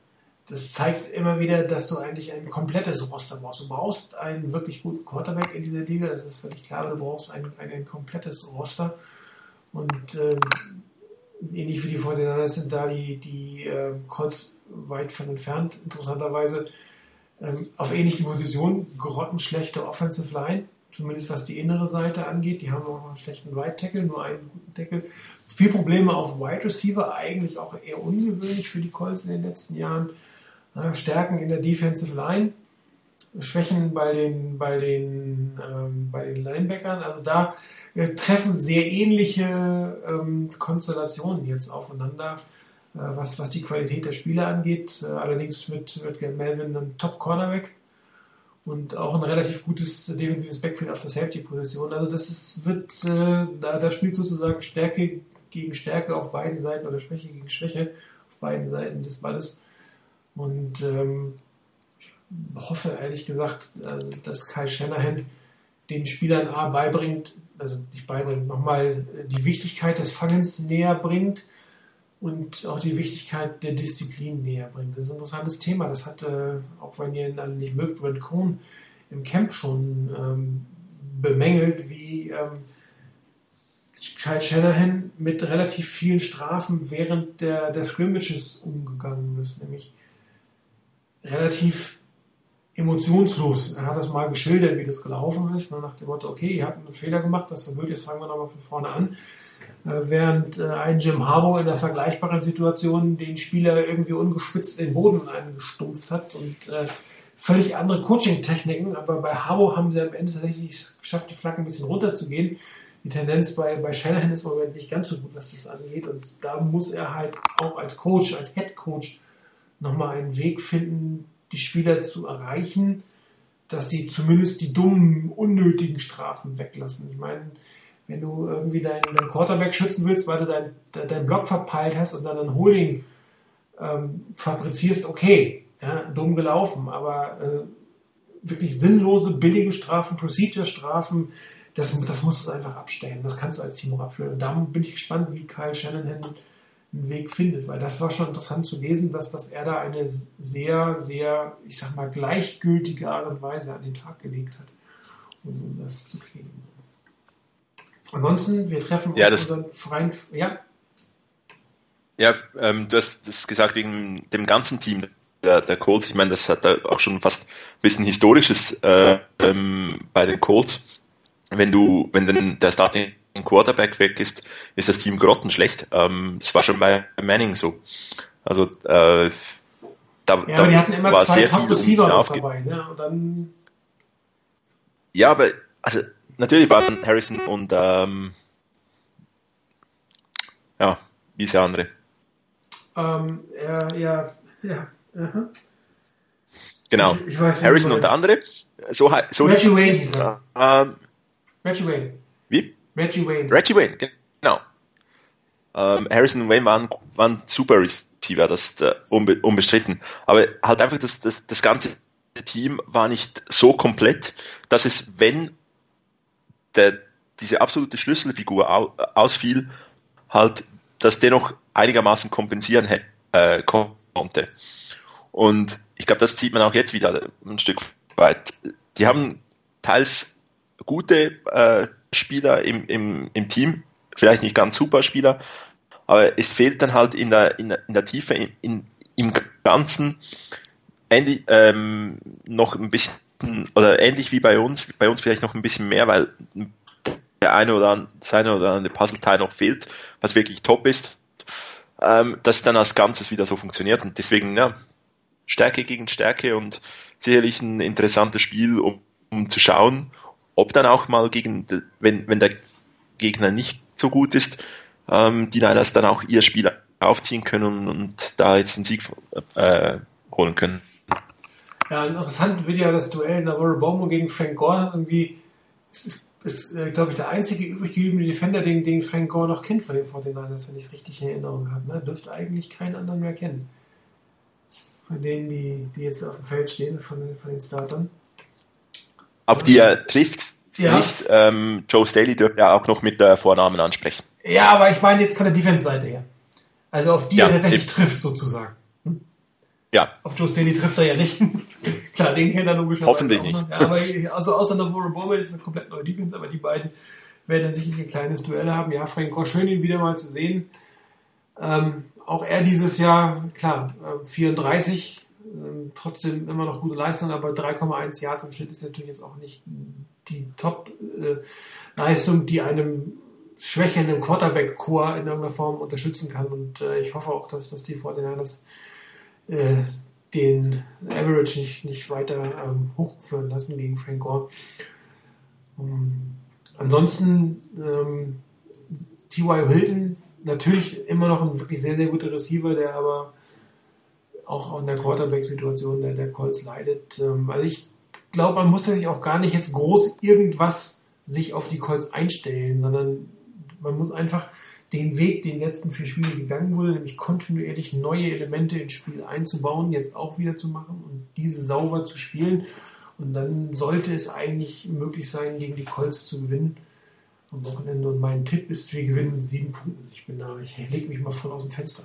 das zeigt immer wieder, dass du eigentlich ein komplettes Roster brauchst. Du brauchst einen wirklich guten Quarterback in dieser Liga, das ist völlig klar, aber du brauchst ein, ein, ein komplettes Roster. Und ähm, ähnlich wie die Fortinanders sind da die, die äh, Colts weit von entfernt, interessanterweise. Ähm, auf ähnlichen Positionen, grottenschlechte Offensive Line, zumindest was die innere Seite angeht. Die haben auch noch einen schlechten Right Tackle, nur einen guten Tackle. Viel Probleme auf Wide Receiver, eigentlich auch eher ungewöhnlich für die Colts in den letzten Jahren. Äh, Stärken in der Defensive Line, Schwächen bei den, bei den, ähm, bei den Linebackern. Also da äh, treffen sehr ähnliche ähm, Konstellationen jetzt aufeinander, äh, was, was die Qualität der Spieler angeht. Allerdings wird, wird Melvin ein Top-Cornerback und auch ein relativ gutes defensives Backfield auf der Safety-Position. Also das ist, wird, äh, da, da spielt sozusagen Stärke gegen Stärke auf beiden Seiten oder Schwäche gegen Schwäche auf beiden Seiten des Balles. Und ähm, ich hoffe ehrlich gesagt, äh, dass Kai Shanahan den Spielern A beibringt, also nicht beibringt, nochmal die Wichtigkeit des Fangens näher bringt und auch die Wichtigkeit der Disziplin näher bringt. Das ist ein interessantes Thema. Das hat, äh, auch wenn ihr ihn alle nicht mögt, Brent Cohn im Camp schon ähm, bemängelt, wie ähm, Kyle Shanahan mit relativ vielen Strafen während der, der Scrimmages umgegangen ist. Nämlich relativ emotionslos. Er hat das mal geschildert, wie das gelaufen ist, ne, nach dem Motto, okay, ihr habt einen Fehler gemacht, das war blöd, jetzt fangen wir nochmal von vorne an. Äh, während äh, ein Jim Harbour in der vergleichbaren Situation den Spieler irgendwie ungespitzt den Boden eingestumpft hat und äh, völlig andere Coaching-Techniken, aber bei Harbour haben sie am Ende tatsächlich geschafft, die Flaggen ein bisschen runterzugehen. Die Tendenz bei, bei Shanahan ist im Moment nicht ganz so gut, was das angeht und da muss er halt auch als Coach, als Head Coach nochmal einen Weg finden, die Spieler zu erreichen, dass sie zumindest die dummen, unnötigen Strafen weglassen. Ich meine, wenn du irgendwie deinen, deinen Quarterback schützen willst, weil du deinen dein Block verpeilt hast und dann ein Holding ähm, fabrizierst, okay, ja, dumm gelaufen, aber äh, wirklich sinnlose, billige Strafen, Procedure-Strafen, das, das musst du einfach abstellen. Das kannst du als Team auch. Und da bin ich gespannt, wie Kyle Shanahan einen Weg findet, weil das war schon interessant zu lesen, dass, dass er da eine sehr, sehr, ich sag mal, gleichgültige Art und Weise an den Tag gelegt hat, um das zu kriegen. Ansonsten, wir treffen ja, uns unseren freien, ja. Ja, ähm, du hast das gesagt wegen dem ganzen Team, der, der Colts. Ich meine, das hat auch schon fast ein bisschen historisches äh, ähm, bei den Colts. Wenn du, wenn denn der Starting Quarterback weg ist, ist das Team grottenschlecht. Ähm, das war schon bei Manning so. Also äh, da, ja, da aber die hatten immer war zwei Top Receiver dabei, ne? Und dann ja, aber also natürlich waren Harrison und ähm, ja, wie ist der andere? Ähm, ja, ja, ja. Uh Genau. Ich, ich weiß, Harrison und der andere. So, so Reggie Wayne hieß er. Ähm, Reggie Wayne. Wie? Reggie Wayne. Reggie Wayne, genau. Ähm, Harrison und Wayne waren, waren super Receiver, das äh, unbe unbestritten. Aber halt einfach das, das, das ganze Team war nicht so komplett, dass es, wenn der, diese absolute Schlüsselfigur au, ausfiel, halt das dennoch einigermaßen kompensieren äh, konnte. Und ich glaube, das sieht man auch jetzt wieder ein Stück weit. Die haben teils gute äh, Spieler im, im, im Team, vielleicht nicht ganz super Spieler, aber es fehlt dann halt in der, in der, in der Tiefe, in, in, im Ganzen ähnlich, ähm, noch ein bisschen, oder ähnlich wie bei uns, bei uns vielleicht noch ein bisschen mehr, weil der eine oder andere, das oder andere Puzzleteil noch fehlt, was wirklich top ist, ähm, dass dann als Ganzes wieder so funktioniert und deswegen, ja, Stärke gegen Stärke und sicherlich ein interessantes Spiel, um, um zu schauen, ob dann auch mal gegen, wenn, wenn der Gegner nicht so gut ist, ähm, die Niners dann auch ihr Spiel aufziehen können und da jetzt den Sieg äh, holen können. Ja, interessant wird ja das Duell Navarro Bomo gegen Frank Gore irgendwie. Es ist, ist äh, glaube ich, der einzige übrig gebliebene Defender, den, den Frank Gore noch kennt von den 49ers, wenn ich es richtig in Erinnerung habe. Ne? Dürfte eigentlich keinen anderen mehr kennen. Von denen, die, die jetzt auf dem Feld stehen, von, von den Startern. Auf die er trifft, ja. nicht. Ähm, Joe Staley dürfte ja auch noch mit der Vornamen ansprechen. Ja, aber ich meine jetzt von der Defense-Seite her. Also auf die ja, er tatsächlich trifft, sozusagen. Ja. Auf Joe Staley trifft er ja nicht. Klar, den kennt er logischerweise Hoffentlich nicht. Ja, aber also außer Navarro Bowman ist eine komplett neue Defense, aber die beiden werden dann sicherlich ein kleines Duell haben. Ja, Frank Gore, schön ihn wieder mal zu sehen. Ähm, auch er dieses Jahr, klar, 34, äh, äh, trotzdem immer noch gute Leistung, aber 3,1 Yards im Schnitt ist natürlich jetzt auch nicht die Top-Leistung, die einem schwächelnden Quarterback-Core in irgendeiner Form unterstützen kann. Und äh, ich hoffe auch, dass, dass die 49ers äh, den Average nicht, nicht weiter ähm, hochführen lassen gegen Frank Gore. Ähm, ansonsten ähm, T.Y. Hilton natürlich immer noch ein wirklich sehr, sehr guter Receiver, der aber auch in der Quarterback-Situation der, der Colts leidet. Ähm, also ich glaube, man muss sich auch gar nicht jetzt groß irgendwas sich auf die Colts einstellen, sondern man muss einfach den Weg, den letzten vier Spiele gegangen wurde, nämlich kontinuierlich neue Elemente ins Spiel einzubauen, jetzt auch wieder zu machen und diese sauber zu spielen. Und dann sollte es eigentlich möglich sein, gegen die Colts zu gewinnen am Wochenende. Und mein Tipp ist, wir gewinnen mit sieben Punkten. Ich bin da, ich lege mich mal voll aus dem Fenster.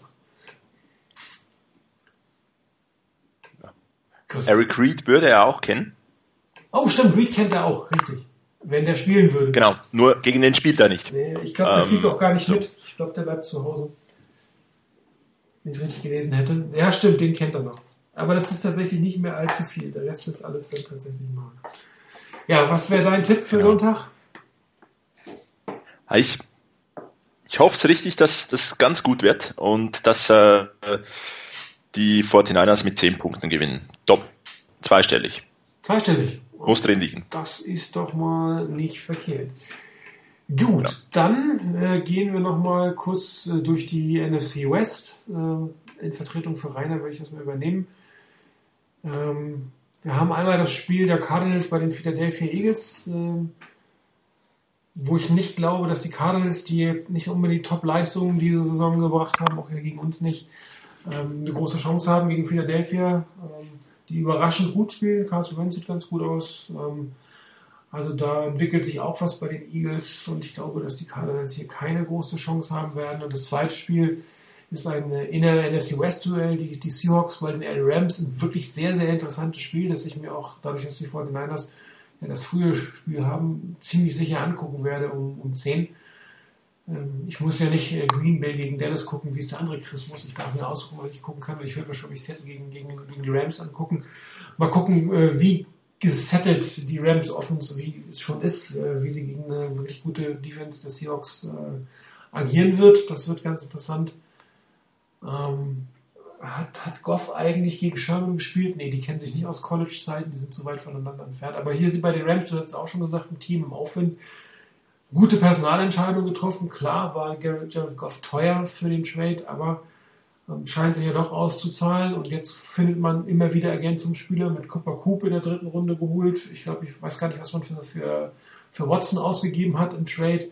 Eric Reed würde er auch kennen. Oh, stimmt, Reed kennt er auch, richtig. Wenn der spielen würde. Genau, nur gegen den spielt er nicht. Nee, ich glaube, der ähm, fliegt auch gar nicht so. mit. Ich glaube, der bleibt zu Hause. Wenn ich richtig gelesen hätte. Ja, stimmt, den kennt er noch. Aber das ist tatsächlich nicht mehr allzu viel. Der Rest ist alles dann tatsächlich mal. Ja, was wäre dein Tipp für ja. Sonntag? Ich, ich hoffe es richtig, dass das ganz gut wird und dass äh, die 49ers mit 10 Punkten gewinnen. Top. Zweistellig. Zweistellig. Drin liegen. Das ist doch mal nicht verkehrt. Gut, ja. dann äh, gehen wir noch mal kurz äh, durch die NFC West. Äh, in Vertretung für Rainer würde ich das mal übernehmen. Ähm, wir haben einmal das Spiel der Cardinals bei den Philadelphia Eagles, äh, wo ich nicht glaube, dass die Cardinals, die jetzt nicht unbedingt Top-Leistungen diese Saison gebracht haben, auch hier gegen uns nicht, ähm, eine große Chance haben gegen Philadelphia. Ähm, die überraschend gut spielen. Carson Wentz sieht ganz gut aus. Ähm, also da entwickelt sich auch was bei den Eagles und ich glaube, dass die Cardinals hier keine große Chance haben werden. Und das zweite Spiel ist ein inner NFC West Duell. Die, die Seahawks bei den L Rams ein wirklich sehr, sehr interessantes Spiel, das ich mir auch dadurch, dass die 49ers ja das frühe Spiel haben, ziemlich sicher angucken werde um, um 10. ähm, ich muss ja nicht äh, Green Bay gegen Dallas gucken, wie es der andere Chris muss. Ich darf mir aussuchen, was ich gucken kann. Ich will mir schon Seattle gegen, gegen, gegen die Rams angucken. Mal gucken, äh, wie gesettelt die Rams Offense, wie es schon ist, äh, wie sie gegen eine wirklich gute Defense der Seahawks agieren wird. Das wird ganz interessant. Ähm, hat, hat Goff eigentlich gegen Sherman gespielt? Nee, die kennen sich nicht aus College-Zeiten, die sind zu weit voneinander entfernt. Aber hier sind bei den Rams, du hast es auch schon gesagt, ein Team im Aufwind gute Personalentscheidung getroffen. Klar war Jared Goff teuer für den Trade, aber ähm, scheint sich ja doch auszuzahlen. Und jetzt findet man immer wieder Ergänzungsspieler mit Cooper Coop in der dritten Runde geholt. Ich glaube, ich weiß gar nicht, was man für, für, für Watson ausgegeben hat im Trade.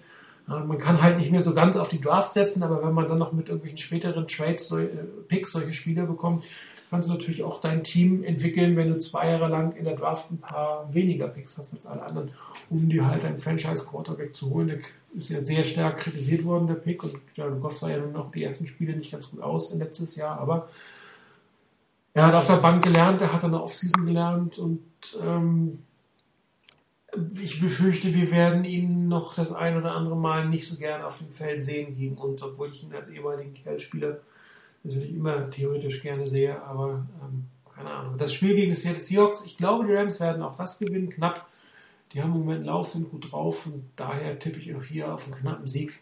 Äh, man kann halt nicht mehr so ganz auf die Draft setzen, aber wenn man dann noch mit irgendwelchen späteren Trades, äh, Picks solche Spieler bekommt, kannst du natürlich auch dein Team entwickeln, wenn du zwei Jahre lang in der Draft ein paar weniger Picks hast als alle anderen, um dir halt einen Franchise-Quarterback zu holen. Der ist ja sehr stark kritisiert worden, der Pick, und Jared Goff sah ja nun noch die ersten Spiele nicht ganz gut aus letztes Jahr, aber er hat auf der Bank gelernt, er hat eine Offseason gelernt und ähm, ich befürchte, wir werden ihn noch das ein oder andere Mal nicht so gern auf dem Feld sehen gegen uns, obwohl ich ihn als ehemaligen Kerlspieler natürlich immer theoretisch gerne sehe, aber ähm, keine Ahnung. Das Spiel gegen die Seattle Seahawks, ich glaube, die Rams werden auch das gewinnen, knapp. Die haben im Moment Lauf, sind gut drauf und daher tippe ich auch hier auf einen knappen Sieg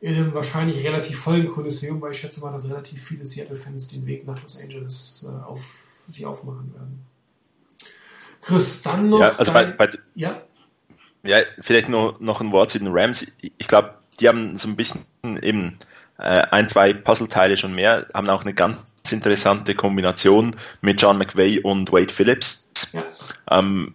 in einem wahrscheinlich relativ vollen Kolosseum, weil ich schätze mal, dass relativ viele Seattle-Fans den Weg nach Los Angeles äh, auf sich aufmachen werden. Chris, dann noch. Ja, also dein, bei, bei, ja? ja, vielleicht noch, noch ein Wort zu den Rams. Ich glaube, die haben so ein bisschen eben ein, zwei Puzzleteile schon mehr, haben auch eine ganz interessante Kombination mit John McVay und Wade Phillips. Ja. Ähm,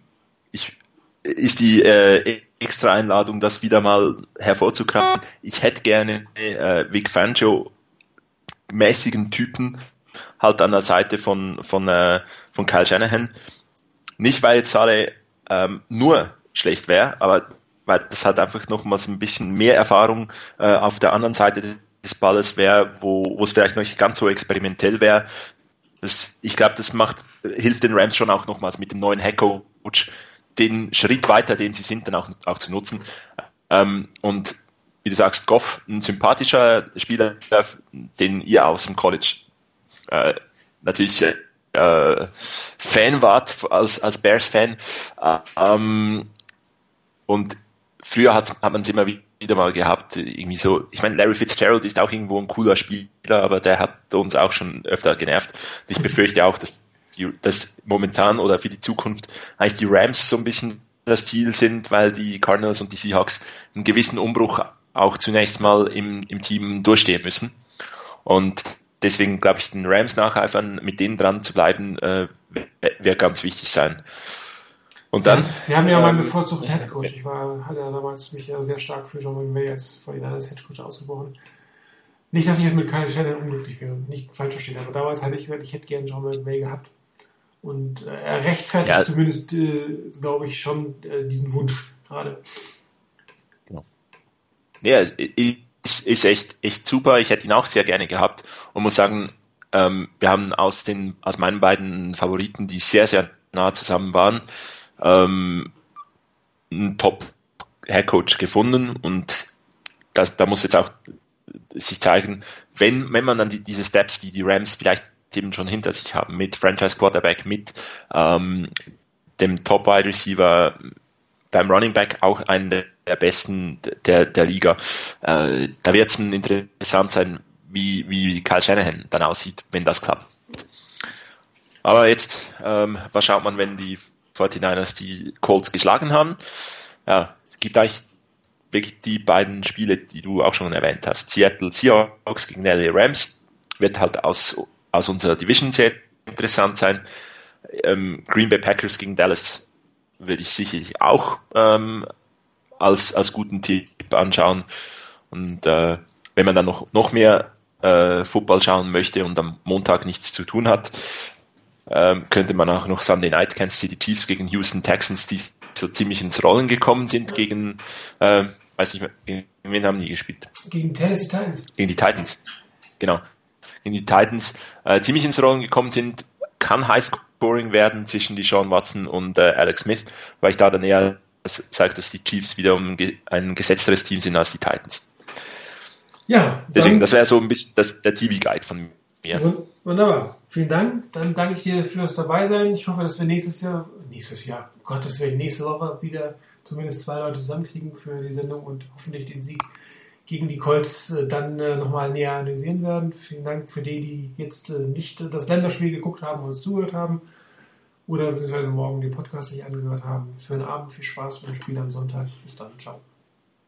ich, ist die äh, extra Einladung, das wieder mal hervorzukramen. Ich hätte gerne äh, Vic Fangio mäßigen Typen halt an der Seite von von äh, von Kyle Shanahan. Nicht weil jetzt alle ähm, nur schlecht wäre, aber weil das hat einfach nochmals ein bisschen mehr Erfahrung äh, auf der anderen Seite des Balles wäre, wo, wo es vielleicht noch nicht ganz so experimentell wäre. ich glaube, das macht, hilft den Rams schon auch nochmals mit dem neuen Headcoach den Schritt weiter, den sie sind, dann auch, auch zu nutzen. Ähm, und wie du sagst, Goff, ein sympathischer Spieler, den ihr aus dem College äh, natürlich äh, Fan wart, als, als Bears-Fan. Äh, ähm, und früher hat, hat man es immer wieder mal gehabt, irgendwie so, ich meine, Larry Fitzgerald ist auch irgendwo ein cooler Spieler, aber der hat uns auch schon öfter genervt. Ich befürchte auch, dass, die, dass momentan oder für die Zukunft eigentlich die Rams so ein bisschen das Ziel sind, weil die Cardinals und die Seahawks einen gewissen Umbruch auch zunächst mal im, im Team durchstehen müssen. Und deswegen glaube ich, den Rams nacheifern, mit denen dran zu bleiben, äh, wird ganz wichtig sein. Und dann. Sie haben ja ähm, meinen bevorzugten Headcoach. Ich war, hatte ja damals mich ja sehr stark für John McVay als vor ihn als Headcoach ausgebrochen. Nicht, dass ich jetzt mit Kyle Shannon unglücklich wäre, nicht falsch verstehen, aber damals hatte ich gesagt, ich hätte gerne John McVay gehabt. Und äh, er rechtfertigt ja. zumindest, äh, glaube ich, schon äh, diesen Wunsch gerade. Genau. Ja, es ist, ist echt, echt super. Ich hätte ihn auch sehr gerne gehabt und muss sagen, ähm, wir haben aus den, aus meinen beiden Favoriten, die sehr, sehr nah zusammen waren, ähm, einen Top-Headcoach gefunden und das, da muss jetzt auch sich zeigen, wenn, wenn man dann die, diese Steps, die die Rams vielleicht eben schon hinter sich haben, mit Franchise Quarterback, mit ähm, dem Top Wide Receiver, beim Running Back auch einen der, der besten der, der Liga. Äh, da wird es interessant sein, wie, wie Kyle Shanahan dann aussieht, wenn das klappt. Aber jetzt, ähm, was schaut man, wenn die 49ers die Colts geschlagen haben. Ja, es gibt eigentlich wirklich die beiden Spiele, die du auch schon erwähnt hast. Seattle Seahawks gegen LA Rams wird halt aus, aus unserer Division sehr interessant sein. Ähm, Green Bay Packers gegen Dallas würde ich sicherlich auch ähm, als, als guten Tipp anschauen. Und äh, wenn man dann noch, noch mehr äh, Football schauen möchte und am Montag nichts zu tun hat, ähm, könnte man auch noch Sunday Night Kansas City Chiefs gegen Houston Texans, die so ziemlich ins Rollen gekommen sind gegen, äh, weiß nicht mehr, gegen wen haben die gespielt? Gegen Tennessee Titans. Gegen die Titans, genau. Gegen die Titans äh, ziemlich ins Rollen gekommen sind, kann Highscoring werden zwischen die Sean Watson und äh, Alex Smith, weil ich da dann eher sage, dass die Chiefs wieder ein gesetzteres Team sind als die Titans. Ja. Deswegen, das wäre so ein bisschen das, der TV-Guide von mir. Wunderbar. Vielen Dank. Dann danke ich dir fürs Dabeisein. Ich hoffe, dass wir nächstes Jahr, nächstes Jahr, um Gottes Willen, nächste Woche wieder zumindest zwei Leute zusammenkriegen für die Sendung und hoffentlich den Sieg gegen die Colts äh, dann äh, nochmal näher analysieren werden. Vielen Dank für die, die jetzt äh, nicht das Länderspiel geguckt haben und uns zugehört haben oder beziehungsweise morgen den Podcast sich angehört haben. Schönen Abend, viel Spaß beim Spiel am Sonntag. Bis dann, ciao.